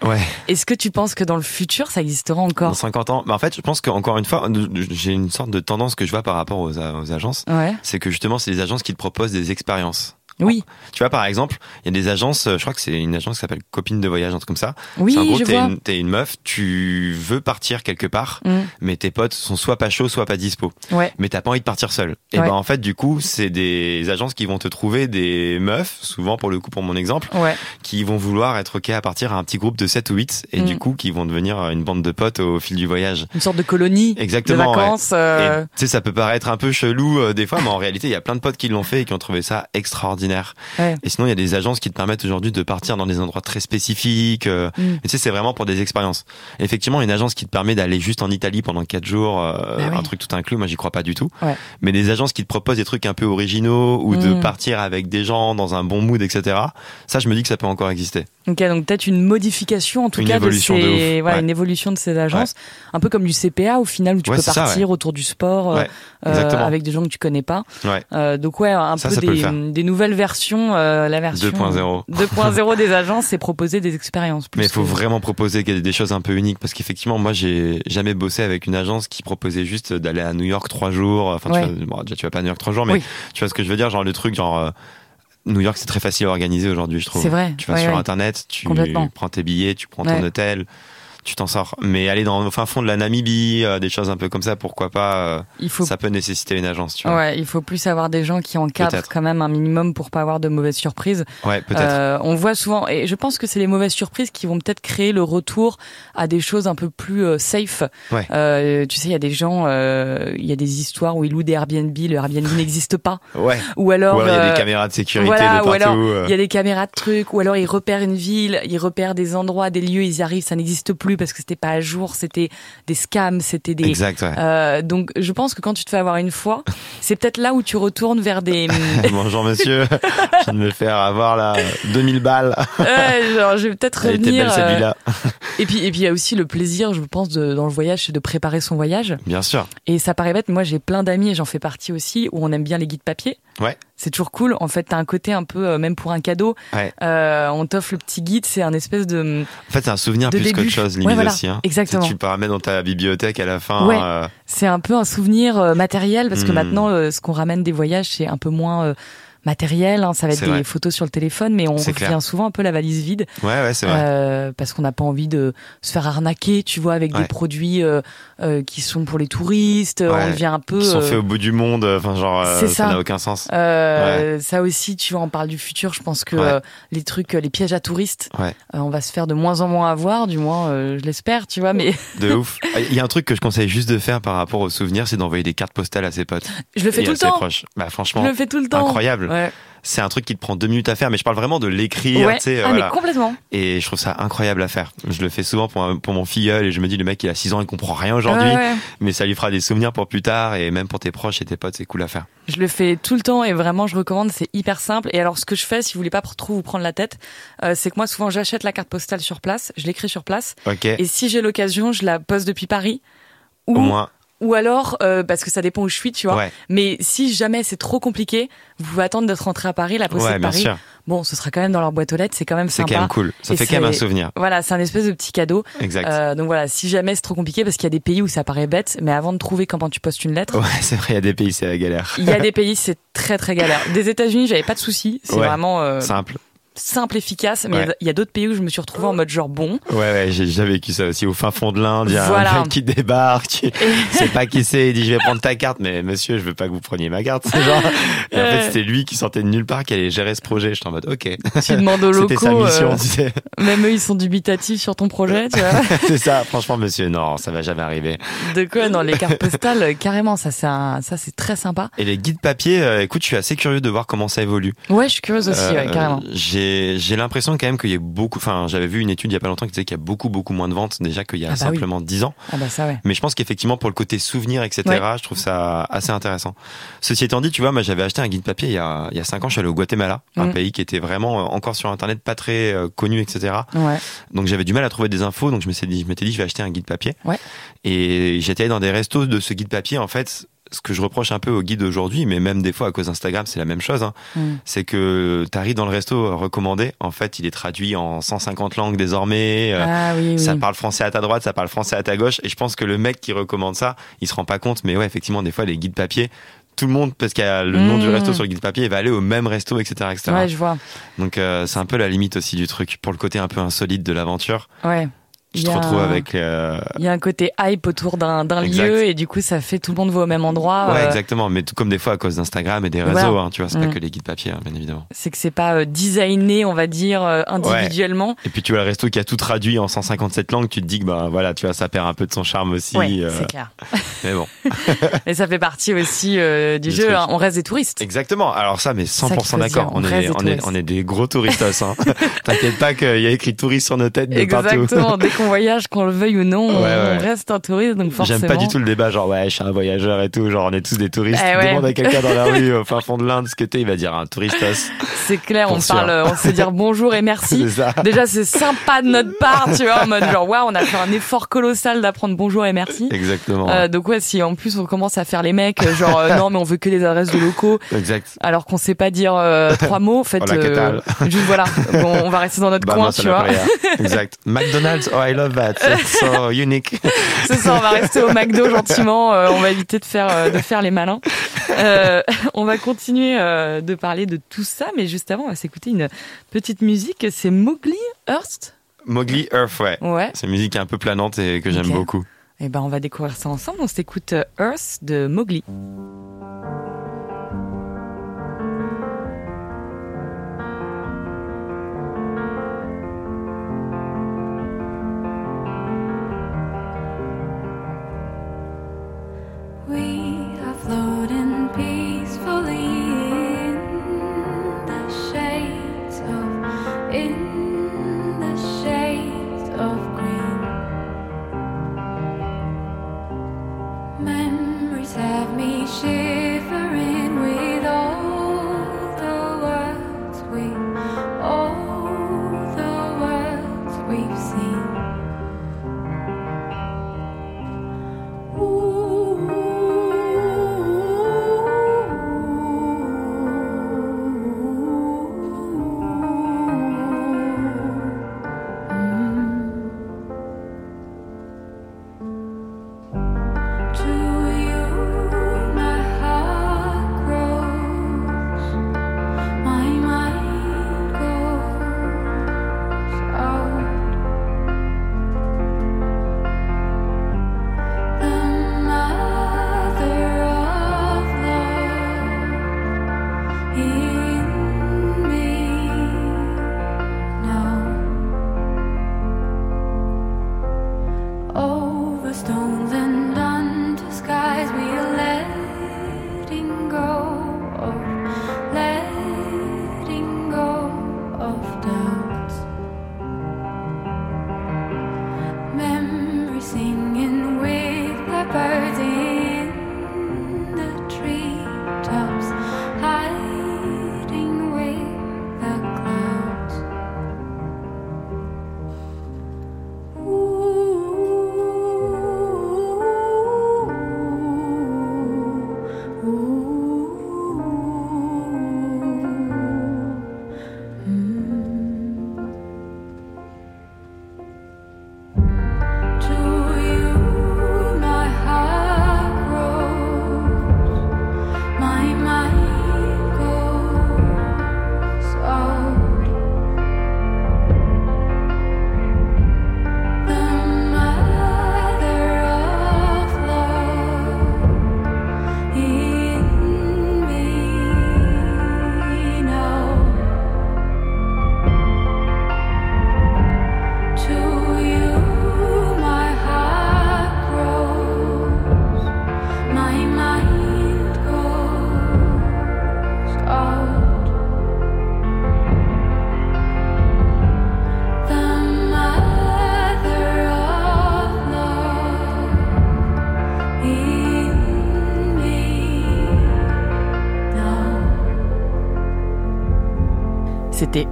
Est-ce que tu penses que dans le futur, ça existera Dans encore 50 ans. Mais en fait, je pense qu'encore une fois, j'ai une sorte de tendance que je vois par rapport aux, aux agences. C'est que justement, c'est les agences qui te proposent des expériences. Oui, Tu vois, par exemple, il y a des agences, euh, je crois que c'est une agence qui s'appelle Copine de voyage, un truc comme ça. oui, C'est en gros, t'es une, une meuf, tu veux partir quelque part, Mm. mais tes potes sont soit pas chauds, soit pas dispo. Ouais. Mais t'as pas envie de partir seul. Et Ouais. ben en fait, du coup, c'est des agences qui vont te trouver des meufs, souvent pour le coup, pour mon exemple, Ouais. qui vont vouloir être ok à partir à un petit groupe de 7 ou 8 et Mm. du coup qui vont devenir une bande de potes au fil du voyage. Une sorte de colonie Exactement. de vacances. euh, tu sais, ça peut paraître un peu chelou euh, des fois, mais en réalité, il y a plein de potes qui l'ont fait et qui ont trouvé ça extraordinaire. Ouais. Et sinon, il y a des agences qui te permettent aujourd'hui de partir dans des endroits très spécifiques. euh, Mm. mais tu sais, c'est vraiment pour des expériences. Effectivement, une agence qui te permet d'aller juste en Italie pendant 4 jours, euh, Bah oui. un truc tout inclus, moi, j'y crois pas du tout. Ouais. Mais des agences qui te proposent des trucs un peu originaux ou de Mm. partir avec des gens dans un bon mood, etc. Ça, je me dis que ça peut encore exister. Ok, donc peut-être une modification en tout Une cas de de ces, ouf, voilà, ouais. une évolution de ces agences, un peu comme du CPA au final où tu Ouais, peux ça, partir autour du sport euh, avec des gens que tu connais pas. Euh, donc ouais, un Ça, peu ça des, des nouvelles versions, euh, la version 2.0. 2.0 des agences, c'est proposer des expériences. plus Mais il faut que- vraiment proposer des choses un peu uniques parce qu'effectivement, moi, j'ai jamais bossé avec une agence qui proposait juste d'aller à New York trois jours. Enfin, Ouais. tu, vois, bon, déjà, tu vas pas à New York trois jours, mais Oui. tu vois ce que je veux dire, genre le truc, genre euh, New York, c'est très facile à organiser aujourd'hui, je trouve. C'est vrai. Tu vas ouais, sur ouais. internet, tu prends tes billets, tu prends ton hôtel. Tu t'en sors. Mais aller dans le fin fond de la Namibie, euh, des choses un peu comme ça, pourquoi pas euh, Il faut Ça peut nécessiter une agence, tu vois. Ouais, il faut plus avoir des gens qui encadrent quand même un minimum pour pas avoir de mauvaises surprises. Ouais, peut-être. Euh, on voit souvent, et je pense que c'est les mauvaises surprises qui vont peut-être créer le retour à des choses un peu plus safe. Ouais. Tu sais, il y a des gens, il y a des histoires où ils louent des Airbnb, le Airbnb n'existe pas. ouais. Ou alors, Ou alors il y a des caméras de sécurité voilà, de ou partout. alors euh. il y a des caméras de trucs, ou alors ils repèrent une ville, ils repèrent des endroits, des lieux, ils y arrivent, ça n'existe plus parce que c'était pas à jour, c'était des scams, c'était des. Exact, ouais. Euh, donc je pense que quand tu te fais avoir une fois, c'est peut-être là où tu retournes vers des. Bonjour monsieur, je viens de me faire avoir là 2000 balles. Ouais, genre je vais peut-être était revenir. belle euh. Et puis et puis il y a aussi le plaisir, je pense, de, dans le voyage, c'est de préparer son voyage. Bien sûr. Et ça paraît bête, mais moi j'ai plein d'amis et j'en fais partie aussi où on aime bien les guides papier. Ouais. C'est toujours cool. En fait, t'as un côté un peu, euh, même pour un cadeau, Ouais. euh, on t'offre le petit guide. C'est un espèce de. En fait, c'est un souvenir plus qu'autre chose, limite Ouais, voilà. aussi. Hein. Exactement. Tu, peux ramener dans ta bibliothèque à la fin. Ouais. euh, C'est un peu un souvenir euh, matériel parce que Hmm. maintenant, ce qu'on ramène des voyages, c'est un peu moins matériel. hein. Ça va être des vrai. photos sur le téléphone, mais on revient clair. souvent un peu la valise vide Ouais, ouais, c'est vrai. euh, parce qu'on n'a pas envie de se faire arnaquer, tu vois, avec des produits euh, euh, qui sont pour les touristes. Ouais. On devient un peu. Ils sont euh, faits au bout du monde. euh, Enfin, genre, euh, ça n'a aucun sens. Euh, Ça aussi, tu vois, on parle du futur. Je pense que Ouais. euh, les trucs, euh, les pièges à touristes, euh, on va se faire de moins en moins avoir, du moins, euh, je l'espère, tu vois. Mais De ouf. Il y a un truc que je conseille juste de faire par rapport aux souvenirs, c'est d'envoyer des cartes postales à ses potes. je le fais tout le temps. proches. Bah, Je franchement, le fais tout le temps. incroyable. C'est un truc qui te prend deux minutes à faire, mais je parle vraiment de l'écrire, Ouais. Ah, voilà. mais complètement. Et je trouve ça incroyable à faire. Je le fais souvent pour, un- pour mon filleul et je me dis, le mec, il a 6 ans, il comprend rien aujourd'hui, Ouais, ouais. mais ça lui fera des souvenirs pour plus tard et même pour tes proches et tes potes, c'est cool à faire. Je le fais tout le temps et vraiment, je recommande. C'est hyper simple. Et alors, ce que je fais, si vous voulez pas trop vous prendre la tête, euh, c'est que moi, souvent, j'achète la carte postale sur place, je l'écris sur place. Et si j'ai l'occasion, je la pose depuis Paris. Ou, Au moins, ou alors, euh, parce que ça dépend où je suis, tu vois. ouais, Mais si jamais c'est trop compliqué, vous pouvez attendre d'être rentré à Paris, la poster ouais, de bien Paris. sûr. Bon, ce sera quand même dans leur boîte aux lettres, c'est quand même C'est sympa. quand même cool. Ça Et fait quand même un c'est- souvenir. Voilà, c'est un espèce de petit cadeau. Exact. Euh, donc voilà, si jamais c'est trop compliqué, parce qu'il y a des pays où ça paraît bête, mais avant de trouver comment tu postes une lettre, Ouais, c'est vrai, il y a des pays, c'est la galère. il y a des pays, c'est très très galère. Des États-Unis, j'avais pas de soucis, c'est Ouais. vraiment euh, Simple. Simple, efficace, mais Ouais. il y a d'autres pays où je me suis retrouvée en mode genre bon. Ouais, ouais, j'ai déjà vécu ça aussi au fin fond de l'Inde. Il y a Voilà. un mec qui débarque, qui sait pas qui c'est, il dit je vais prendre ta carte, mais monsieur, je veux pas que vous preniez ma carte. C'est genre. Et en fait, c'était lui qui sortait de nulle part, qui allait gérer ce projet. J'étais en mode, ok. Tu demandes aux C'était sa locaux, mission, euh, tu sais. même eux ils sont dubitatifs sur ton projet, tu vois. c'est ça, franchement, monsieur, non, ça va jamais arriver. De quoi? Dans les cartes postales, euh, carrément, ça c'est un- ça c'est très sympa. Et les guides papier, euh, écoute, je suis assez curieux de voir comment ça évolue. Ouais, je suis curieuse aussi, ouais, Euh, carrément. J'ai j'ai j'ai l'impression quand même qu'il y a beaucoup. Enfin, j'avais vu une étude il y a pas longtemps qui disait qu'il y a beaucoup beaucoup moins de ventes déjà qu'il y a Ah bah oui. simplement 10 ans. Ah bah ça ouais. Mais je pense qu'effectivement pour le côté souvenir, etc. Ouais. Je trouve ça assez intéressant. Ceci étant dit, tu vois, moi j'avais acheté un guide papier il y a il y a cinq ans. Je suis allé au Guatemala, un Mhm. pays qui était vraiment euh, encore sur internet pas très euh, connu, etc. Ouais. Donc j'avais du mal à trouver des infos, donc je me suis dit, je m'étais dit, je vais acheter un guide papier. Et j'étais allé dans des restos de ce guide papier. En fait, ce que je reproche un peu au guide aujourd'hui, mais même des fois à cause d'Instagram, c'est la même chose. hein, Mm. C'est que tu arrives dans le resto recommandé. En fait, il est traduit en 150 langues désormais. euh, Ah oui. Ça parle français à ta droite, ça parle français à ta gauche. Et je pense que le mec qui recommande ça, il se rend pas compte. Mais ouais, effectivement, des fois, les guides papier, tout le monde, parce qu'il y a le nom Mm. du resto sur le guide papier, il va aller au même resto, etc. etc. Ouais, je vois. Donc euh, c'est un peu la limite aussi du truc. Pour le côté un peu insolite de l'aventure, Ouais. Tu Il te y a retrouves un- avec... euh, Il y a un côté hype autour d'un lieu et du coup ça fait tout le monde va au même endroit. Ouais, euh, exactement. Mais tout comme des fois à cause d'Instagram et des réseaux, Voilà. hein, tu vois, c'est pas Mm. que les guides papier, hein, bien évidemment. c'est que c'est pas euh, designé, on va dire, individuellement. Et puis tu vois le resto qui a tout traduit en 157 langues, tu te dis que bah voilà, tu vois, ça perd un peu de son charme aussi. Ouais, c'est clair. mais bon, Et ça fait partie aussi du Du jeu. hein. On reste des touristes. exactement. Alors ça, mais ça qu'il 100% faut d'accord. On, on est, on est, touristes. on est des gros touristos. Hein. T'inquiète pas qu'il y a écrit touriste sur nos têtes de partout. Exactement. Qu'on voyage, qu'on le veuille ou non, on- Ouais, on reste un touriste. Donc forcément. J'aime pas du tout le débat, genre ouais, je suis un voyageur et tout, genre on est tous des touristes. Eh ouais. Demande à quelqu'un dans la rue, au fin fond de l'Inde, ce que t'es, il va dire un touristos. C'est clair. On sûr. parle, on sait dire bonjour et merci. Ça. Déjà, c'est sympa de notre part, tu vois, en mode genre, waouh, on a fait un effort colossal d'apprendre bonjour et merci. Exactement. Euh, donc ouais, si en plus on commence à faire les mecs, euh, genre euh, non mais on veut que des adresses de locaux, Exact. alors qu'on sait pas dire euh, trois mots, en fait, Hola, ¿qué tal juste voilà, Bon, on va rester dans notre coin, Vamos a tu vois. Exact. McDonald's, oh I love that. It's so unique. C'est ça, on va rester au McDo gentiment, euh, on va éviter de faire euh, de faire les malins. Euh, on va continuer euh, de parler de tout ça, mais juste avant, on va s'écouter une petite musique. C'est Mowgli Hearst? Mowgli Earth, ouais. Ouais. C'est une musique un peu planante et que j'aime beaucoup. Et ben on va découvrir ça ensemble. On s'écoute Earth de Mowgli. Memories have me shivering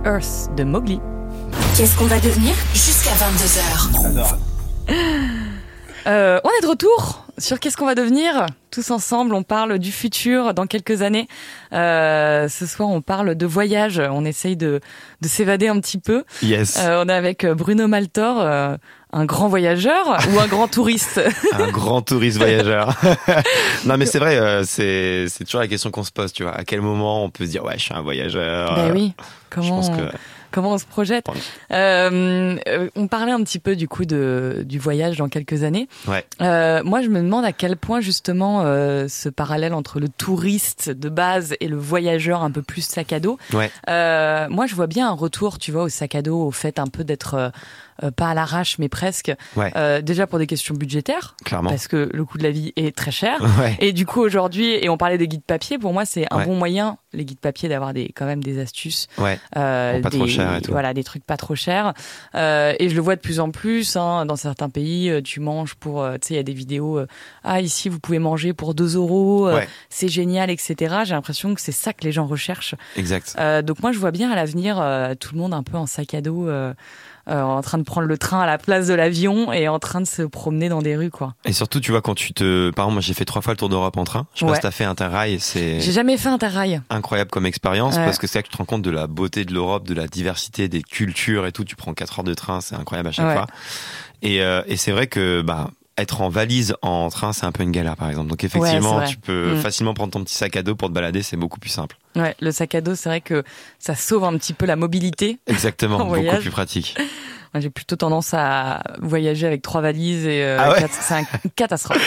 Earth de Mowgli. Qu'est-ce qu'on va devenir Jusqu'à 22h. Euh, on est de retour sur qu'est-ce qu'on va devenir tous ensemble. On parle du futur dans quelques années. Euh, ce soir, on parle de voyage. On essaye de, de s'évader un petit peu. Yes. Euh, on est avec Bruno Maltor, euh, un grand voyageur ou un grand touriste? un grand touriste voyageur. non, mais c'est vrai, euh, c'est c'est toujours la question qu'on se pose, tu vois. À quel moment on peut se dire ouais, je suis un voyageur? Ben oui. Je Comment pense on- que Comment on se projette? Euh, euh, On parlait un petit peu du coup de, du voyage dans quelques années. Ouais. Euh, moi, je me demande à quel point justement euh, ce parallèle entre le touriste de base et le voyageur un peu plus sac à dos. Ouais. Euh, moi, je vois bien un retour, tu vois, au sac à dos, au fait un peu d'être euh, pas à l'arrache, mais presque. Ouais. Euh, déjà pour des questions budgétaires, clairement. parce que le coût de la vie est très cher. Ouais. Et du coup aujourd'hui, et on parlait des guides papier, pour moi c'est un Ouais. bon moyen, les guides papier, d'avoir des quand même des astuces Ouais. euh, pas des, trop cher et tout. Voilà, des trucs pas trop chers. Euh, et je le vois de plus en plus. Hein, dans certains pays, euh, tu manges pour, tu sais, il y a des vidéos. euh, ah, ici, vous pouvez manger pour 2 euros. C'est génial, etc. J'ai l'impression que c'est ça que les gens recherchent. Exact. Euh, donc moi, je vois bien à l'avenir euh, tout le monde un peu en sac à dos. Euh, en train de prendre le train à la place de l'avion et en train de se promener dans des rues quoi. Et surtout, tu vois, quand tu te, par exemple, moi j'ai fait trois fois le tour d'Europe en train. Je sais pas Ouais. si t'as fait Interrail, c'est J'ai jamais fait Interrail. incroyable comme expérience Ouais. parce que c'est là que tu te rends compte de la beauté de l'Europe, de la diversité des cultures et tout. Tu prends quatre heures de train, c'est incroyable à chaque Ouais. fois. Et, euh, et c'est vrai que bah être en valise en train, c'est un peu une galère par exemple. Donc effectivement, tu peux Mm. facilement prendre ton petit sac à dos pour te balader, c'est beaucoup plus simple. Ouais, le sac à dos, c'est vrai que ça sauve un petit peu la mobilité. Exactement, En beaucoup plus pratique. J'ai plutôt tendance à voyager avec trois valises et euh, Ah ouais c'est un- catastrophe.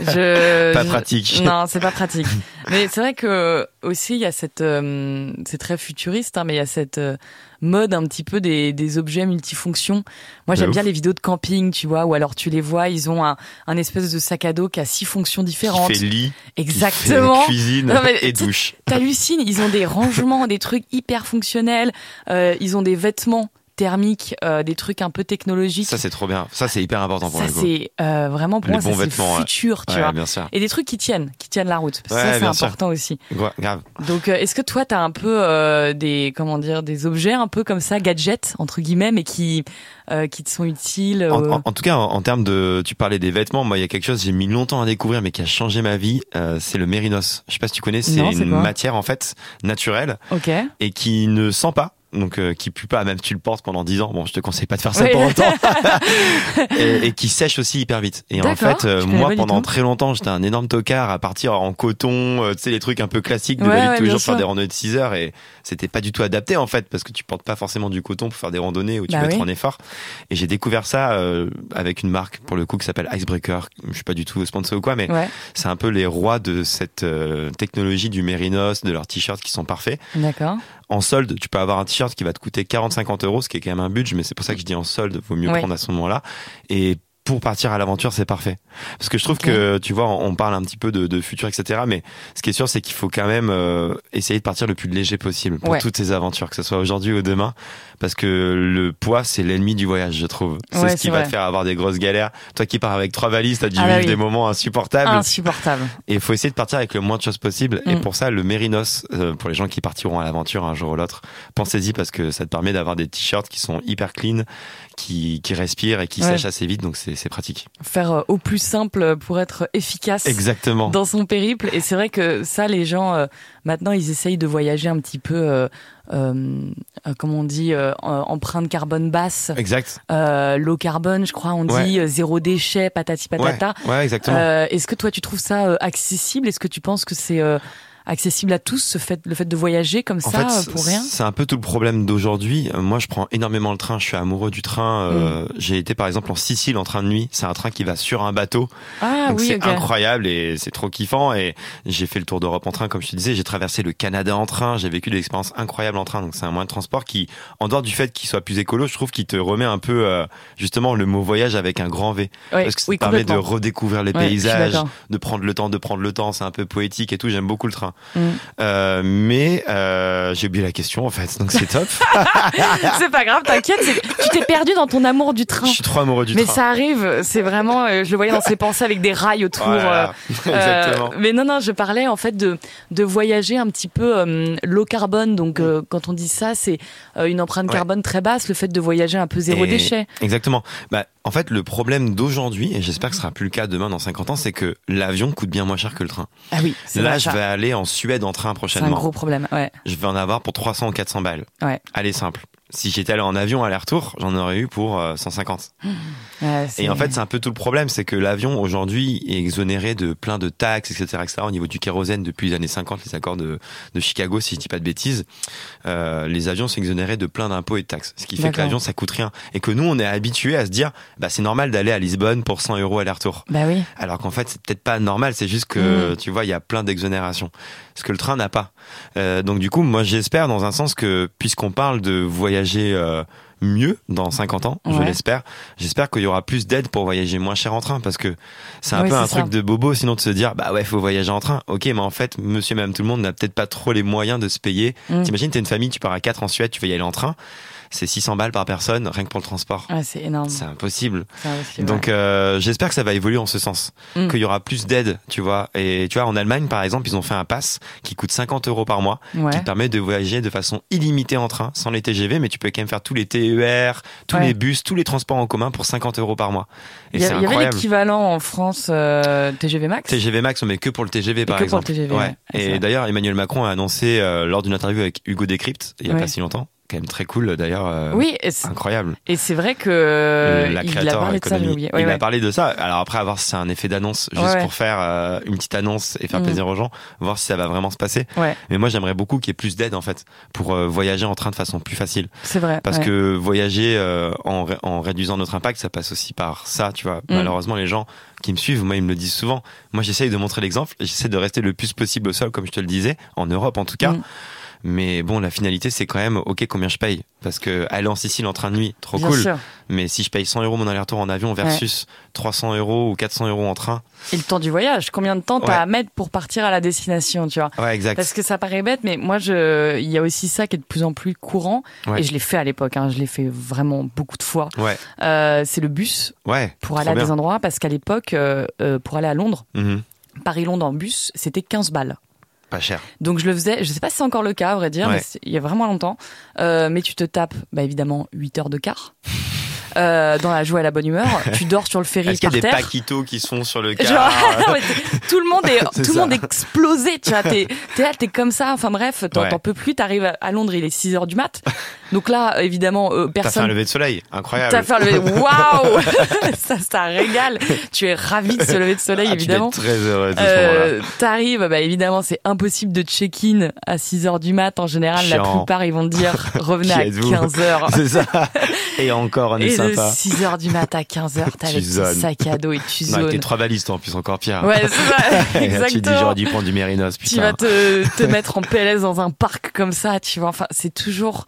je, Pas je- pratique. Non, c'est pas pratique. mais c'est vrai que aussi il y a cette, euh, c'est très futuriste, hein, mais il y a cette euh, mode un petit peu des, des objets multifonctions. Moi, De j'aime bien les vidéos de camping, tu vois, ou alors tu les vois, ils ont un, un espèce de sac à dos qui a six fonctions différentes. Qui fait lit, qui Exactement. fait cuisine Non, mais et douche. T'hallucines, ils ont des rangements, des trucs hyper fonctionnels. Euh, ils ont des vêtements thermiques, euh, des trucs un peu technologiques. Ça c'est trop bien. Ça c'est hyper important pour Ça, c'est euh, vraiment pour Les moi, c'est ouais. futur, tu Ouais, vois. bien sûr. Et des trucs qui tiennent, qui tiennent la route. Parce Ouais, ça, c'est sûr. important aussi. Gra- Grave. Donc, euh, est-ce que toi, t'as un peu euh, des, comment dire, des objets un peu comme ça, gadgets entre guillemets, mais qui, euh, qui te sont utiles En, en- en tout cas, en, en termes de, tu parlais des vêtements, moi il y a quelque chose que j'ai mis longtemps à découvrir, mais qui a changé ma vie. euh, c'est le mérinos. Je sais pas si tu connais, c'est une matière en fait naturelle Ok. et qui ne sent pas. Donc euh, qui pue pas, même si tu le portes pendant 10 ans. Bon, je te conseille pas de faire ça Oui. pour longtemps. et, et qui sèche aussi hyper vite. Et en fait, euh, moi pendant très longtemps, j'étais un énorme tocard à partir en coton, euh, tu sais les trucs un peu classiques de Ouais, la vie de ouais, tous les bien jours, faire des randonnées de 6 heures et c'était pas du tout adapté en fait parce que tu portes pas forcément du coton pour faire des randonnées où tu Bah vas être en effort. Et j'ai découvert ça euh, avec une marque pour le coup qui s'appelle Icebreaker. Je suis pas du tout sponsor ou quoi, mais Ouais. c'est un peu les rois de cette euh, technologie du mérinos, de leurs t-shirts qui sont parfaits. D'accord. En solde, tu peux avoir un t-shirt qui va te coûter 40-50 euros, ce qui est quand même un budget, mais c'est pour ça que je dis en solde, vaut mieux Ouais. prendre à ce moment-là. Et pour partir à l'aventure, c'est parfait. Parce que je trouve que, tu vois, on parle un petit peu de, de futur, etc. Mais ce qui est sûr, c'est qu'il faut quand même euh, essayer de partir le plus léger possible pour Ouais. toutes ces aventures, que ce soit aujourd'hui ou demain. Parce que le poids, c'est l'ennemi du voyage, je trouve. C'est Ouais, ce qui va vrai. te faire avoir des grosses galères. Toi qui pars avec trois valises, t'as dû Ah bah vivre oui. des moments insupportables. Insupportable. Et il faut essayer de partir avec le moins de choses possible. Et Mm. pour ça, le Mérinos, euh, pour les gens qui partiront à l'aventure un jour ou l'autre, pensez-y parce que ça te permet d'avoir des t-shirts qui sont hyper clean, qui, qui respirent et qui Ouais. sèchent assez vite. Donc c'est pratique. Faire euh, au plus simple pour être efficace. Exactement. dans son périple. Et c'est vrai que ça, les gens, euh, maintenant, ils essayent de voyager un petit peu, euh, euh, euh, comment on dit, euh, empreinte carbone basse, Exact. euh, low carbone, je crois, on Ouais. dit, zéro déchet, patati patata. ouais, exactement. Euh, Est-ce que toi, tu trouves ça euh, accessible? Est-ce que tu penses que c'est euh, accessible à tous, ce fait, le fait de voyager comme En ça, fait, euh, pour rien? c'est un peu tout le problème d'aujourd'hui. Euh, Moi, je prends énormément le train. Je suis amoureux du train. Euh, Mm. J'ai été par exemple en Sicile en train de nuit. C'est un train qui va sur un bateau. Ah Donc oui, c'est incroyable et c'est trop kiffant. Et j'ai fait le tour d'Europe en train, comme je te disais. J'ai traversé le Canada en train. J'ai vécu des expériences incroyables en train. Donc c'est un moyen de transport qui, en dehors du fait qu'il soit plus écolo, je trouve qu'il te remet un peu euh, justement le mot voyage avec un grand V. Ouais, Parce que ça oui, te permet de redécouvrir les Ouais, paysages, de prendre le temps de prendre le temps. C'est un peu poétique et tout. J'aime beaucoup le train. Mm. Euh, mais euh, j'ai oublié la question en fait, donc c'est top. c'est pas grave, t'inquiète. Tu t'es perdu dans ton amour du Je train. suis trop amoureux du mais train. ça arrive, c'est vraiment, euh, je le voyais dans ses pensées avec des rails autour. Exactement. mais non, non, je parlais en fait de, de voyager un petit peu low carbone. Donc, euh, quand on dit ça, c'est une empreinte Ouais. carbone très basse, le fait de voyager un peu zéro Et- déchet. Exactement. Bah, en fait, le problème d'aujourd'hui, et j'espère que ce sera plus le cas demain dans 50 ans, c'est que l'avion coûte bien moins cher que le train. Ah oui, Là, je vais aller en Suède en train C'est un prochainement. gros problème. Ouais. Je vais en avoir pour 300 ou 400 balles. Ouais. Allez, simple. Si j'étais allé en avion aller-retour, j'en aurais eu pour euh, 150. Ouais, c'est- Et en fait, c'est un peu tout le problème, c'est que l'avion aujourd'hui est exonéré de plein de taxes, etc., etc. Au niveau du kérosène depuis les années 50, les accords de, de Chicago, si je dis pas de bêtises, euh, les avions sont exonérés de plein d'impôts et de taxes, ce qui fait que l'avion ça coûte rien et que nous on est habitué à se dire, bah c'est normal d'aller à Lisbonne pour 100 euros aller-retour. Bah oui. Alors qu'en fait, c'est peut-être pas normal, c'est juste que, Mm. tu vois, il y a plein d'exonérations. Ce que le train n'a pas. Euh, donc du coup, moi j'espère dans un sens que, puisqu'on parle de voyager euh, mieux dans 50 ans, je l'espère, j'espère qu'il y aura plus d'aide pour voyager moins cher en train, parce que c'est un Oui, peu un ça. truc de bobo, sinon de se dire, bah ouais, faut voyager en train. Ok, mais en fait, monsieur, madame, tout le monde n'a peut-être pas trop les moyens de se payer. Mm. T'imagines, t'es une famille, tu pars à 4 en Suède, tu vas y aller en train. C'est 600 balles par personne, rien que pour le transport. Ouais, c'est énorme. C'est impossible. Impossible, Donc euh, j'espère que ça va évoluer en ce sens, Mm. qu'il y aura plus d'aide, tu vois. Et tu vois, en Allemagne par exemple, ils ont fait un pass qui coûte 50 euros par mois, Ouais. qui te permet de voyager de façon illimitée en train, sans les TGV, mais tu peux quand même faire tous les TER, tous Ouais. les bus, tous les transports en commun pour 50 euros par mois. Et Il y, a- c'est il y avait incroyable. l'équivalent en France euh, TGV Max? TGV Max, met que pour le TGV par que pour le exemple. TGV, ouais. C'est Et d'ailleurs, Emmanuel Macron a annoncé euh, lors d'une interview avec Hugo Décrypte, il y a pas si longtemps, quand même très cool d'ailleurs. euh, Oui, Incroyable. et c'est vrai que la il a parlé de ça, j'ai il Ouais, a parlé de ça. Alors après, à voir si c'est un effet d'annonce, juste Ouais, pour faire euh, une petite annonce et faire Mm. plaisir aux gens, voir si ça va vraiment se passer. Ouais, Mais moi, j'aimerais beaucoup qu'il y ait plus d'aide en fait pour euh, voyager en train de façon plus facile. c'est vrai. Parce que voyager euh, en, ré- en réduisant notre impact, ça passe aussi par ça, tu vois. Mm. Malheureusement, les gens qui me suivent, moi, ils me le disent souvent. Moi, j'essaye de montrer l'exemple. J'essaie de rester le plus possible au sol, comme je te le disais, en Europe en tout cas. Mm. Mais bon, la finalité, c'est quand même, ok, combien je paye Parce que aller en Sicile en train de nuit, trop Bien cool. sûr. Mais si je paye 100 euros mon aller-retour en avion versus 300 euros ou 400 euros en train, Et le temps du voyage, combien de temps t'as Ouais. à mettre pour partir à la destination, tu vois ouais, exact. Parce que ça paraît bête, mais moi, je, il y a aussi ça qui est de plus en plus courant. Ouais. Et je l'ai fait à l'époque. Hein, je l'ai fait vraiment beaucoup de fois. Ouais, Euh, c'est le bus ouais. pour aller à bien. des endroits, parce qu'à l'époque, euh, euh, pour aller à Londres, Mhm. Paris-Londres en bus, c'était 15 balles. Pas cher. Donc je le faisais, je sais pas si c'est encore le cas, à vrai dire, Ouais. mais il y a vraiment longtemps. Euh, mais tu te tapes, bah évidemment, 8 heures de quart. Euh, dans la joie et la bonne humeur, tu dors sur le ferry Est-ce qu'il y a des paquitos qui sont sur le Genre, car non, mais t- tout le monde est, tout le monde est explosé, tu vois. T'es, t'es là, t'es comme ça. Enfin bref, t'en, Ouais. peux plus. T'arrives à- à Londres, il est 6 heures du mat. Donc là, évidemment, euh, T'as fait un personne. lever de soleil, incroyable. T'as fait un lever. Waouh, ça, ça régale. Tu es ravi de ce lever de soleil, Ah, tu évidemment. être très heureux de ce Euh. T'arrives, bah évidemment, c'est impossible de check-in à 6 heures du mat. En général, la plupart, ils vont te dire revenez à êtes-vous 15 heures. C'est ça. Et encore, on est Et de sympa. 6 heures du mat à 15 heures, t'as Tu le zones. sac à dos et tu Non, avec tes zones. trois valises, en plus, encore pire. Ouais, c'est ça, tu te dis, exactement. j'aurais dû prendre du Mérinos, tu vas putain. te, te mettre en PLS dans un parc comme ça, tu vois. Enfin, c'est toujours.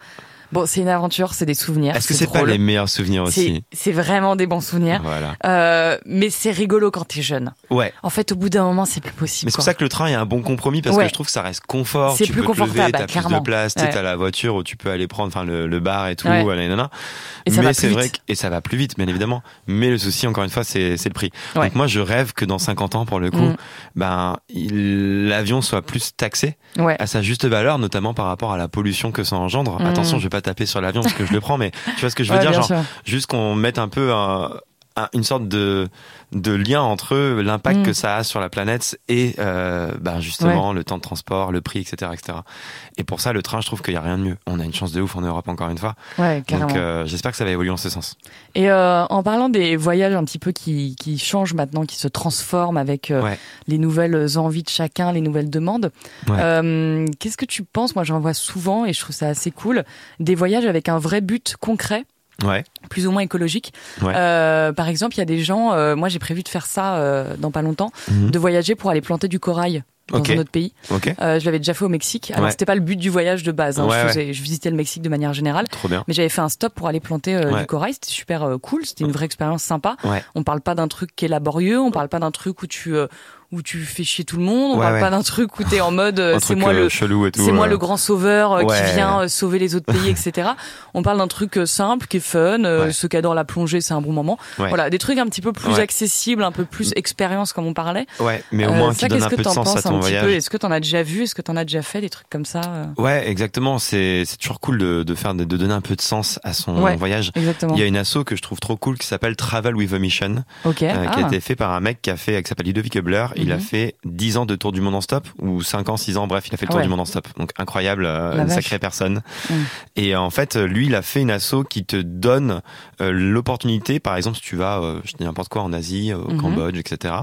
Bon, c'est une aventure, c'est des souvenirs. Est-ce que c'est pas les meilleurs souvenirs aussi c'est vraiment des bons souvenirs. Voilà. Euh, mais c'est rigolo quand t'es jeune. Ouais. En fait, au bout d'un moment, c'est plus possible. Mais c'est pour ça que le train est un bon compromis parce Ouais. que je trouve que ça reste confort. C'est plus peux confortable, t'as bah, plus de place, Ouais. t'as la voiture où tu peux aller prendre enfin le, le bar et tout, Ouais. voilà, nanana. Et ça Mais c'est vrai que, et ça va plus vite, bien évidemment. Mais le souci, encore une fois, c'est le prix. Ouais. Donc moi, je rêve que dans 50 ans, pour le coup, Mm. ben l'avion soit plus taxé à sa juste valeur, notamment par rapport à la pollution que ça engendre. Mm. Attention, je vais pas taper sur l'avion parce que je le prends, mais tu vois ce que je veux Ouais, dire, genre sûr. juste qu'on mette un peu un- une sorte de, de lien entre l'impact Mm. que ça a sur la planète et euh, ben justement le temps de transport, le prix, etc., etc. Et pour ça, le train, je trouve qu'il y a rien de mieux. On a une chance de ouf en Europe encore une fois. Ouais. Donc euh, j'espère que ça va évoluer en ce sens. Et euh, en parlant des voyages un petit peu qui, qui changent maintenant, qui se transforment avec euh, Ouais. les nouvelles envies de chacun, les nouvelles demandes, qu'est-ce que tu penses? Moi, j'en vois souvent et je trouve ça assez cool. Des voyages avec un vrai but concret? Ouais. plus ou moins écologique. Ouais. Euh, par exemple, il y a des gens, euh, moi j'ai prévu de faire ça euh, dans pas longtemps, Mhm. de voyager pour aller planter du corail dans un autre pays. Ok. Euh, je l'avais déjà fait au Mexique. Alors Ouais. c'était pas le but du voyage de base. hein. Je, ouais. faisais- je visitais le Mexique de manière générale. Trop bien. Mais j'avais fait un stop pour aller planter euh, du corail. C'était super euh, cool. C'était une vraie expérience sympa. Ouais. On parle pas d'un truc qui est laborieux. On parle pas d'un truc où tu euh, où tu fais chier tout le monde. On Ouais, parle ouais. pas d'un truc où t'es en mode euh, Un c'est moi euh, le chelou et tout. c'est moi euh. le grand sauveur euh, Ouais. qui vient euh, sauver les autres pays, etc. On parle d'un truc euh, simple, qui est fun. euh. Ceux qui adorent la plongée, c'est un bon moment. Voilà, des trucs un petit peu plus accessibles, un peu plus expérience, comme on parlait. Ouais, mais au Euh, moins ça, qui donne un peu de sens à ton voyage? Est-ce que t'en as déjà vu? Est-ce que t'en as déjà fait des trucs comme ça euh? Ouais, exactement. C'est c'est toujours cool de, de faire de donner un peu de sens à son voyage. Exactement. Il y a une asso que je trouve trop cool qui s'appelle Travel with a Mission, Ok. euh, qui a Ah. été fait par un mec qui a fait, qui s'appelle Ludovic Ebler. Il a Mhm. fait 10 ans de tour du monde en stop, ou 5 ans, 6 ans, bref, il a fait le tour Ouais. du monde en stop. Donc incroyable, euh, une vache. sacrée personne. Et euh, en fait, euh, lui, il a fait une asso qui te donne euh, l'opportunité, par exemple, si tu vas, euh, je dis n'importe quoi, en Asie, euh, au Mhm. Cambodge, etc.,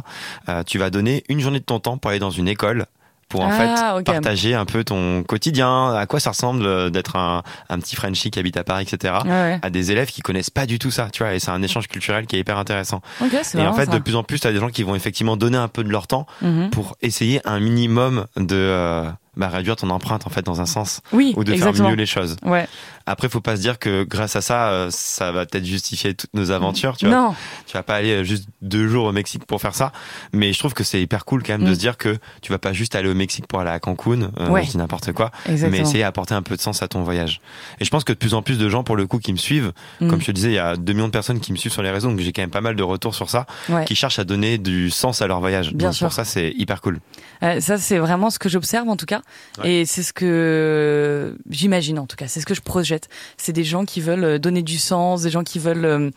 euh, tu vas donner une journée de ton temps pour aller dans une école pour en Ah, fait partager un peu ton quotidien, à quoi ça ressemble euh, d'être un, un petit Frenchie qui habite à Paris, etc. Ouais. à des élèves qui connaissent pas du tout ça, tu vois, et c'est un échenge culturel qui est hyper intéressant. Et en fait, ça. de plus en plus, tu as des gens qui vont effectivement donner un peu de leur temps Mhm. pour essayer un minimum de euh, bah, réduire ton empreinte en fait dans un sens Oui, ou de exactement. faire mieux les choses. Ouais. Après, faut pas se dire que grâce à ça, euh, ça va peut-être justifier toutes nos aventures. Tu vois, Non. tu vas pas aller euh, juste deux jours au Mexique pour faire ça, mais je trouve que c'est hyper cool quand même de Mm. se dire que tu vas pas juste aller au Mexique pour aller à Cancun, euh, Ouais. n'importe quoi, Exactement. mais essayer d'apporter un peu de sens à ton voyage. Et je pense que de plus en plus de gens, pour le coup, qui me suivent, Mm. comme je te disais, il y a 2 millions de personnes qui me suivent sur les réseaux, donc j'ai quand même pas mal de retours sur ça, Ouais. qui cherchent à donner du sens à leur voyage. Bien donc sûr. pour ça, c'est hyper cool. Euh, ça, c'est vraiment ce que j'observe en tout cas. Et c'est ce que j'imagine en tout cas. C'est ce que je projette. C'est des gens qui veulent euh, donner du sens, des gens qui veulent euh,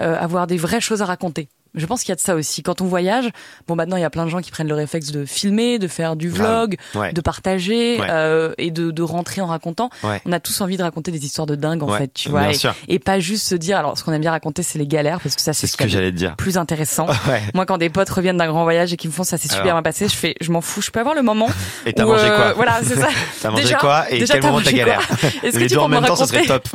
euh, avoir des vraies choses à raconter. Je pense qu'il y a de ça aussi. Quand on voyage, bon, maintenant, il y a plein de gens qui prennent le réflexe de filmer, de faire du Grave. vlog, Ouais. de partager Ouais. euh, et de, de rentrer en racontant. Ouais. On a tous envie de raconter des histoires de dingue, en fait, tu vois. Et, sûr. et pas juste se dire, alors, ce qu'on aime bien raconter, c'est les galères, parce que ça, c'est C'est ce ce que j'allais dire. plus intéressant. Ouais. Moi, quand des potes reviennent d'un grand voyage et qui me font ça s'est super Alors. bien passé, je fais, je m'en fous, je peux avoir le moment. Et t'as mangé euh, quoi Voilà, c'est ça. T'as mangé Déjà- quoi et déjà, quel moment t'as galère Est-ce que Les tu deux peux en me même temps, ça serait top.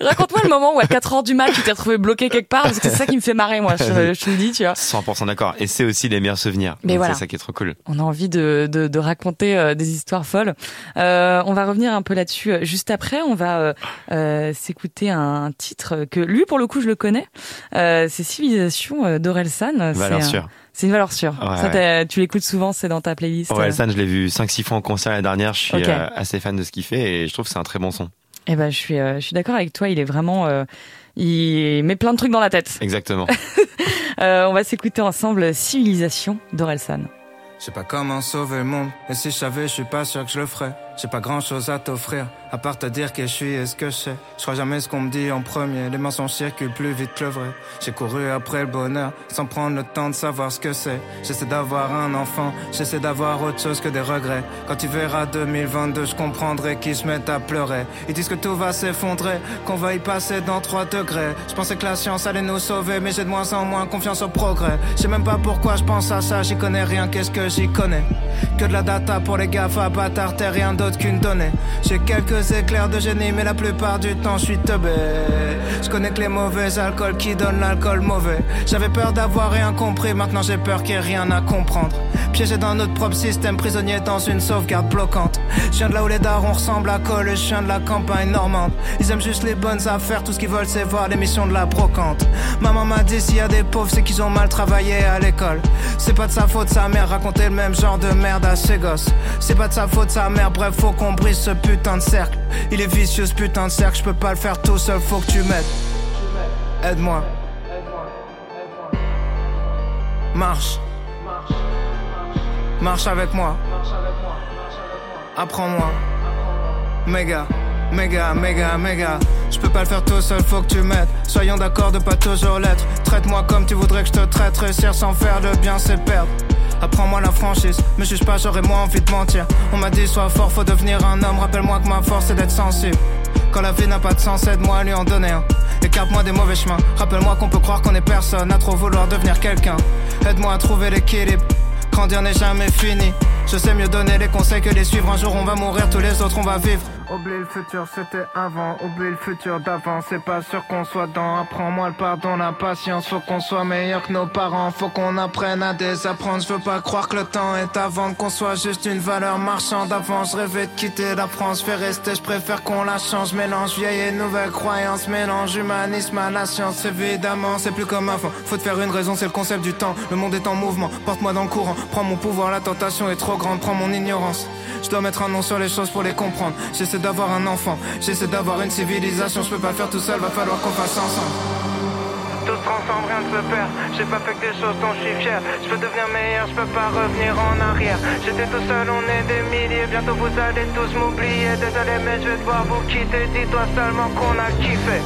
Raconte-moi le moment où à 4 heures du mat, tu t'es retrouvé bloqué quelque part, parce que c'est ça qui me fait marrer, moi. Je, te le dis, tu vois. 100% d'accord. Et c'est aussi les meilleurs souvenirs. Mais voilà. C'est ça qui est trop cool. On a envie de, de, de raconter euh, des histoires folles. Euh, on va revenir un peu là-dessus euh, juste après. On va euh, euh, s'écouter un titre que lui, pour le coup, je le connais. Euh, c'est Civilisation d'Orelsan. Valeur C'est, sûre. C'est une valeur sûre. Ouais, ça, tu l'écoutes souvent, c'est dans ta playlist. Orelsan, je l'ai vu 5-6 fois en concert l'année dernière. Je suis assez fan de ce qu'il fait et je trouve que c'est un très bon son. Eh ben, je suis, je suis d'accord avec toi. Il est vraiment, euh, il met plein de trucs dans la tête. Exactement. Euh, on va s'écouter ensemble Civilisation d'Orelsan. Je sais pas comment sauver le monde, et si je savais, je suis pas sûr que je le ferais. J'ai pas grand chose à t'offrir, à part te dire que je suis et ce que je sais. Je crois jamais ce qu'on me dit en premier, les mensonges circulent plus vite que le vrai. J'ai couru après le bonheur, sans prendre le temps de savoir ce que c'est. J'essaie d'avoir un enfant, j'essaie d'avoir autre chose que des regrets. Quand tu verras 2022, je comprendrai qu'ils se mettent à pleurer. Ils disent que tout va s'effondrer, qu'on va y passer dans 3 degrés. Je pensais que la science allait nous sauver, mais j'ai de moins en moins confiance au progrès. Je sais même pas pourquoi je pense à ça, j'y connais rien, qu'est-ce que j'y connais? Que de la data pour les GAFA, bâtard, rien qu'une donnée. J'ai quelques éclairs de génie, mais la plupart du temps je suis teubé. Je connais que les mauvais alcools qui donnent l'alcool mauvais. J'avais peur d'avoir rien compris, maintenant j'ai peur qu'il y ait rien à comprendre. Piégé dans notre propre système, prisonnier dans une sauvegarde bloquante. Je viens de là où les darons ressemblent à Cole, je viens de la campagne normande. Ils aiment juste les bonnes affaires, tout ce qu'ils veulent c'est voir l'émission de la brocante. Maman m'a dit s'il y a des pauvres, c'est qu'ils ont mal travaillé à l'école. C'est pas de sa faute, sa mère racontait le même genre de merde à ses gosses. C'est pas de sa faute, sa mère, bref, faut qu'on brise ce putain de cercle. Il est vicieux ce putain de cercle, je peux pas le faire tout seul, faut que tu m'aides. Aide-moi. Marche. Marche avec moi. Apprends-moi. Méga, méga, méga, méga. Je peux pas le faire tout seul, faut que tu m'aides. Soyons d'accord de pas toujours l'être. Traite-moi comme tu voudrais que je te traite. Réussir sans faire le bien, c'est perdre. Apprends-moi la franchise, me juge pas, j'aurais moins envie de mentir. On m'a dit sois fort, faut devenir un homme. Rappelle-moi que ma force c'est d'être sensible. Quand la vie n'a pas de sens, aide-moi à lui en donner un. Écarte-moi des mauvais chemins. Rappelle-moi qu'on peut croire qu'on est personne à trop vouloir devenir quelqu'un. Aide-moi à trouver l'équilibre. Grandir n'est jamais fini. Je sais mieux donner les conseils que les suivre. Un jour on va mourir, tous les autres on va vivre. Oublie le futur, c'était avant. Oublie le futur d'avant. C'est pas sûr qu'on soit dans. Apprends-moi le pardon, la patience. Faut qu'on soit meilleur que nos parents. Faut qu'on apprenne à désapprendre. Je veux pas croire que le temps est avant. Qu'on soit juste une valeur marchande. Avant, je rêvais de quitter la France. Fais rester, je préfère qu'on la change. Mélange vieille et nouvelle croyance. Mélange humanisme à la science. Évidemment, c'est plus comme avant. Faut te faire une raison, c'est le concept du temps. Le monde est en mouvement. Porte-moi dans le courant. Prends mon pouvoir, la tentation est trop grande. Prends mon ignorance. Je dois mettre un nom sur les choses pour les comprendre. D'avoir un enfant, j'essaie d'avoir une civilisation. Je peux pas faire tout seul, va falloir qu'on fasse ensemble. Transforme, rien ne se perd. J'ai pas fait que des choses dont je suis fier. Je veux devenir meilleur, je peux pas revenir en arrière. J'étais tout seul, on est des milliers. Bientôt vous allez tous m'oublier. Désolé, mais je vais devoir vous quitter. Dis-toi seulement qu'on a kiffé.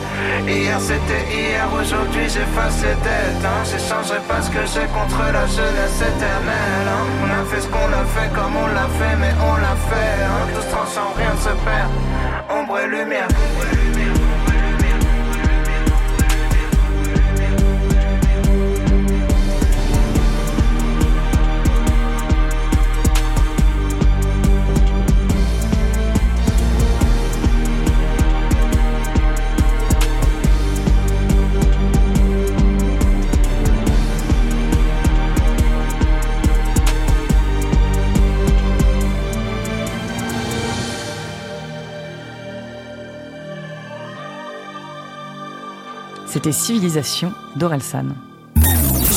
Hier c'était hier, aujourd'hui j'efface les dettes. Hein. J'échangerai pas ce que j'ai contre la jeunesse éternelle. hein. On a fait ce qu'on a fait comme on l'a fait, mais on l'a fait. Hein. Se transforme, rien ne se perd. Ombre et lumière. C'était Civilisation d'Orelsan.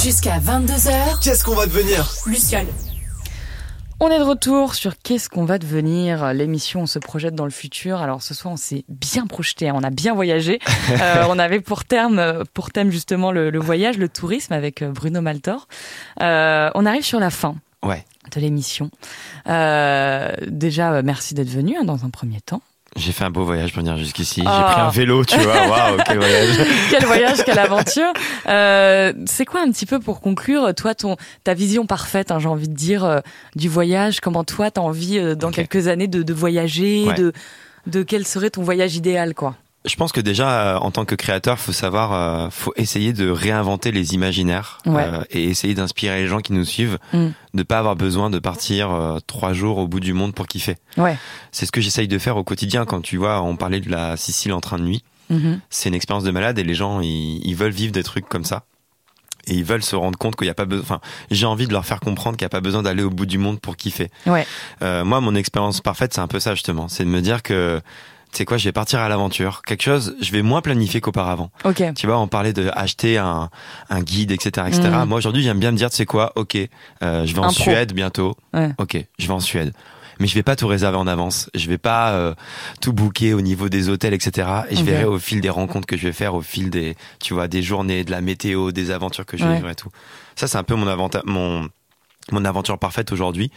Jusqu'à 22h, Qu'est-ce qu'on va devenir? Luciole. On est de retour sur Qu'est-ce qu'on va devenir? L'émission, on se projette dans le futur. Alors ce soir, on s'est bien projeté, hein, on a bien voyagé. Euh, on avait pour terme, pour thème justement le, le voyage, le tourisme avec euh, Bruno Maltor. Euh, on arrive sur la fin Ouais. de l'émission. Euh, déjà, merci d'être venu hein, dans un premier temps. J'ai fait un beau voyage pour venir jusqu'ici. Ah. J'ai pris un vélo, tu vois. Waouh, quel voyage. quel voyage, quelle aventure. Euh, c'est quoi un petit peu pour conclure, toi, ton ta vision parfaite, hein, j'ai envie de dire, euh, du voyage? Comment toi, t'as envie euh, dans quelques années de, de voyager, Ouais. de de quel serait ton voyage idéal, quoi? Je pense que déjà, euh, en tant que créateur, faut savoir, euh, faut essayer de réinventer les imaginaires Ouais. euh, et essayer d'inspirer les gens qui nous suivent, Mm. de pas avoir besoin de partir euh, trois jours au bout du monde pour kiffer. Ouais. C'est ce que j'essaye de faire au quotidien. Quand tu vois, on parlait de la Sicile en train de nuit, Mhm. c'est une expérience de malade et les gens, ils, ils veulent vivre des trucs comme ça. Et ils veulent se rendre compte qu'il n'y a pas besoin. Enfin, j'ai envie de leur faire comprendre qu'il n'y a pas besoin d'aller au bout du monde pour kiffer. Ouais. Euh, moi, mon expérience parfaite, c'est un peu ça justement. C'est de me dire que, tu sais quoi, je vais partir à l'aventure. Quelque chose, je vais moins planifier qu'auparavant. Ok. Tu vois, on parlait de acheter un, un guide, etc., etc. Mm. Moi, aujourd'hui, j'aime bien me dire, tu sais quoi, ok, euh, je vais en Un pro. Suède bientôt. Ouais. Ok, je vais en Suède. Mais je vais pas tout réserver en avance. Je vais pas euh, tout booker au niveau des hôtels, etc. Et je verrai au fil des rencontres que je vais faire, au fil des, tu vois, des journées, de la météo, des aventures que je vais Ouais. vivre et tout. Ça, c'est un peu mon mon, mon aventure parfaite aujourd'hui.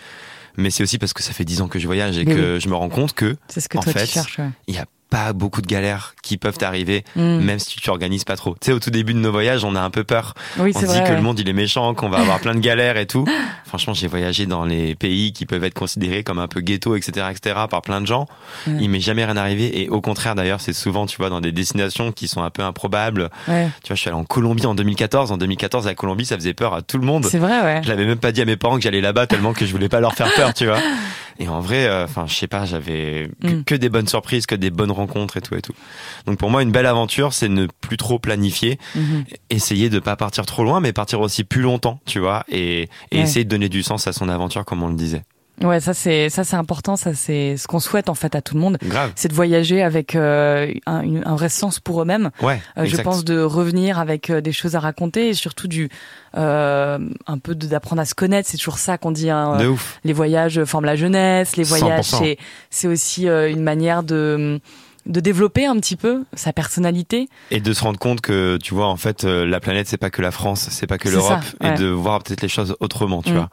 Mais c'est aussi parce que ça fait dix ans que je voyage et Mais que je me rends compte que C'est ce que En fait. Ouais. il y a pas beaucoup de galères qui peuvent t'arriver, Mm. même si tu t'organises pas trop. Tu sais, au tout début de nos voyages, on a un peu peur. Oui, on se dit vrai. que ouais. le monde il est méchant, qu'on va avoir plein de galères et tout. Franchement, j'ai voyagé dans les pays qui peuvent être considérés comme un peu ghetto, etc., etc., par plein de gens. Ouais. Il m'est jamais rien arrivé et au contraire d'ailleurs, c'est souvent, tu vois, dans des destinations qui sont un peu improbables. Ouais. Tu vois, je suis allé en Colombie en 2014. En 2014, la Colombie, ça faisait peur à tout le monde. C'est vrai, ouais. Je l'avais même pas dit à mes parents que j'allais là-bas tellement que je voulais pas leur faire peur, tu vois. Et en vrai, euh, enfin, je sais pas, j'avais que, Mm. que des bonnes surprises, que des bonnes rencontres et tout et tout. Donc pour moi, une belle aventure, c'est ne plus trop planifier, Mhm. essayer de pas partir trop loin, mais partir aussi plus longtemps, tu vois, et, et Ouais. essayer de donner du sens à son aventure, comme on le disait. Ouais, ça c'est ça c'est important, ça c'est ce qu'on souhaite en fait à tout le monde, c'est de voyager avec euh, un, une- un vrai sens pour eux-mêmes. Ouais. Euh, je pense de revenir avec euh, des choses à raconter et surtout du euh, un peu d'apprendre à se connaître. C'est toujours ça qu'on dit. hein, De ouf. les voyages forment la jeunesse. Les voyages 100%. c'est c'est aussi une manière de de développer un petit peu sa personnalité. Et de se rendre compte que, tu vois, en fait, euh, la planète, c'est pas que la France, c'est pas que l'Europe, ouais. et de voir peut-être les choses autrement, tu Mm. vois.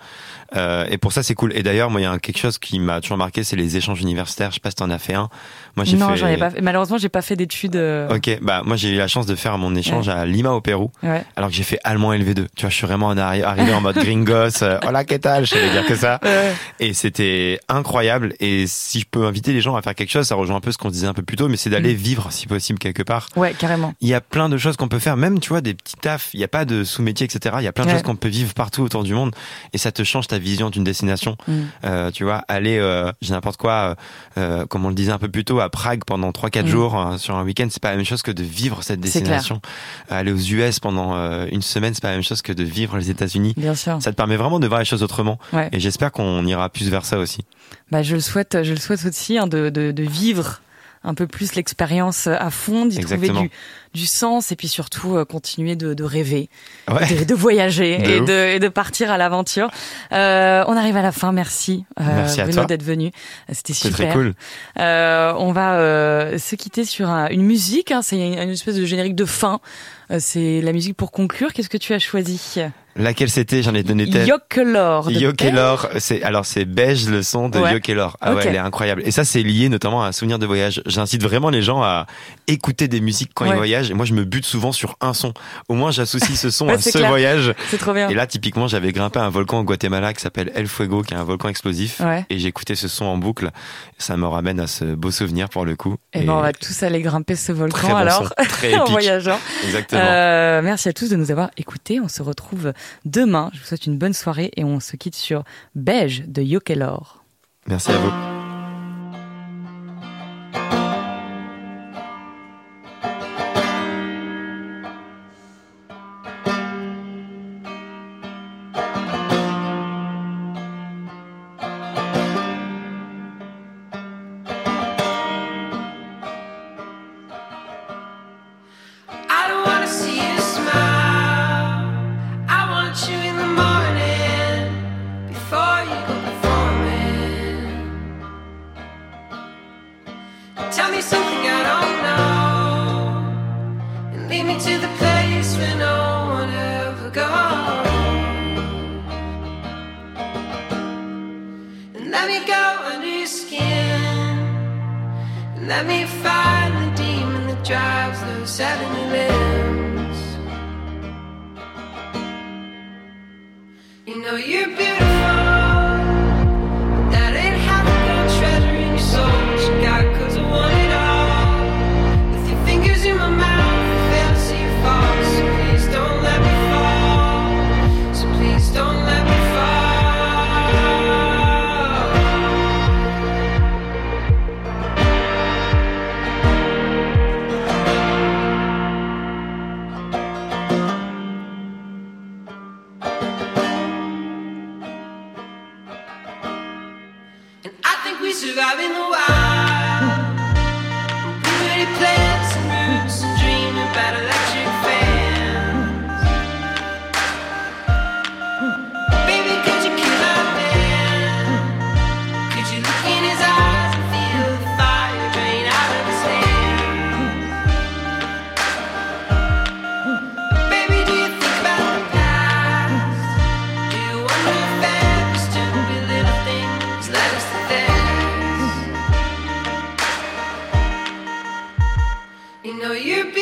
Euh, et pour ça, c'est cool. Et d'ailleurs, moi, il y a quelque chose qui m'a toujours marqué, c'est les échanges universitaires. Je sais pas si t'en as fait un. Moi, j'ai Non, fait. j'en ai pas. Fait. Malheureusement, j'ai pas fait d'études. euh, Ok, bah moi j'ai eu la chance de faire mon échange à Lima au Pérou, Ouais. alors que j'ai fait allemand LV2. Tu vois, je suis vraiment en arri- arrivé en mode gringos. euh, Hola, qu'est-ce que Je savais dire que ça. Ouais. Et c'était incroyable. Et si je peux inviter les gens à faire quelque chose, ça rejoint un peu ce qu'on disait un peu plus tôt, mais c'est d'aller Mm. vivre si possible quelque part. Ouais, carrément. Il y a plein de choses qu'on peut faire, même tu vois des petits tafs. Il n'y a pas de sous-métier, etc. Il y a plein de Ouais. choses qu'on peut vivre partout autour du monde, et ça te change ta vision d'une destination. Mm. Euh, tu vois, aller, euh, j'ai n'importe quoi, euh, euh, comme on le disait un peu plus tôt, à Prague pendant 3-4 Mm. jours euh, sur un week-end, c'est pas la même chose que de vivre cette destination. Aller aux US pendant une semaine, c'est pas la même chose que de vivre les États-Unis. Bien sûr. Ça te permet vraiment de voir les choses autrement. Ouais. Et j'espère qu'on ira plus vers ça aussi. Bah, je le souhaite, je le souhaite aussi hein, de, de, de vivre un peu plus l'expérience à fond, d'y trouver du, du sens et puis surtout euh, continuer de, de rêver, Ouais. de, de voyager De et, de, et de partir à l'aventure. Euh, on arrive à la fin, merci, euh, Merci Bruno d'être venu. C'était super. très cool. Euh, on va se quitter sur un- une musique, hein, c'est une, une espèce de générique de fin. C'est la musique pour conclure. Qu'est-ce que tu as choisi? Laquelle c'était? J'en ai donné telle. Yokelor. Yokelor, c'est alors c'est beige le son de Ouais. Yokelor. Ah ouais, elle est incroyable. Et ça c'est lié notamment à un souvenir de voyage. J'incite vraiment les gens à écouter des musiques quand Ouais. ils voyagent. Et moi je me bute souvent sur un son. Au moins j'associe ce son Ouais, à ce clair. voyage. C'est trop bien. Et là typiquement j'avais grimpé un volcan au Guatemala qui s'appelle El Fuego, qui est un volcan explosif. Et j'écoutais ce son en boucle. Ça me ramène à ce beau souvenir pour le coup. Et ben, on va tous aller grimper ce volcan très bon alors, son, très en voyageant. Exactement. Euh, merci à tous de nous avoir écoutés. On se retrouve demain. Je vous souhaite une bonne soirée et on se quitte sur Beige de Yokelor. Merci à vous. We survive in the wild. Pretty plants know you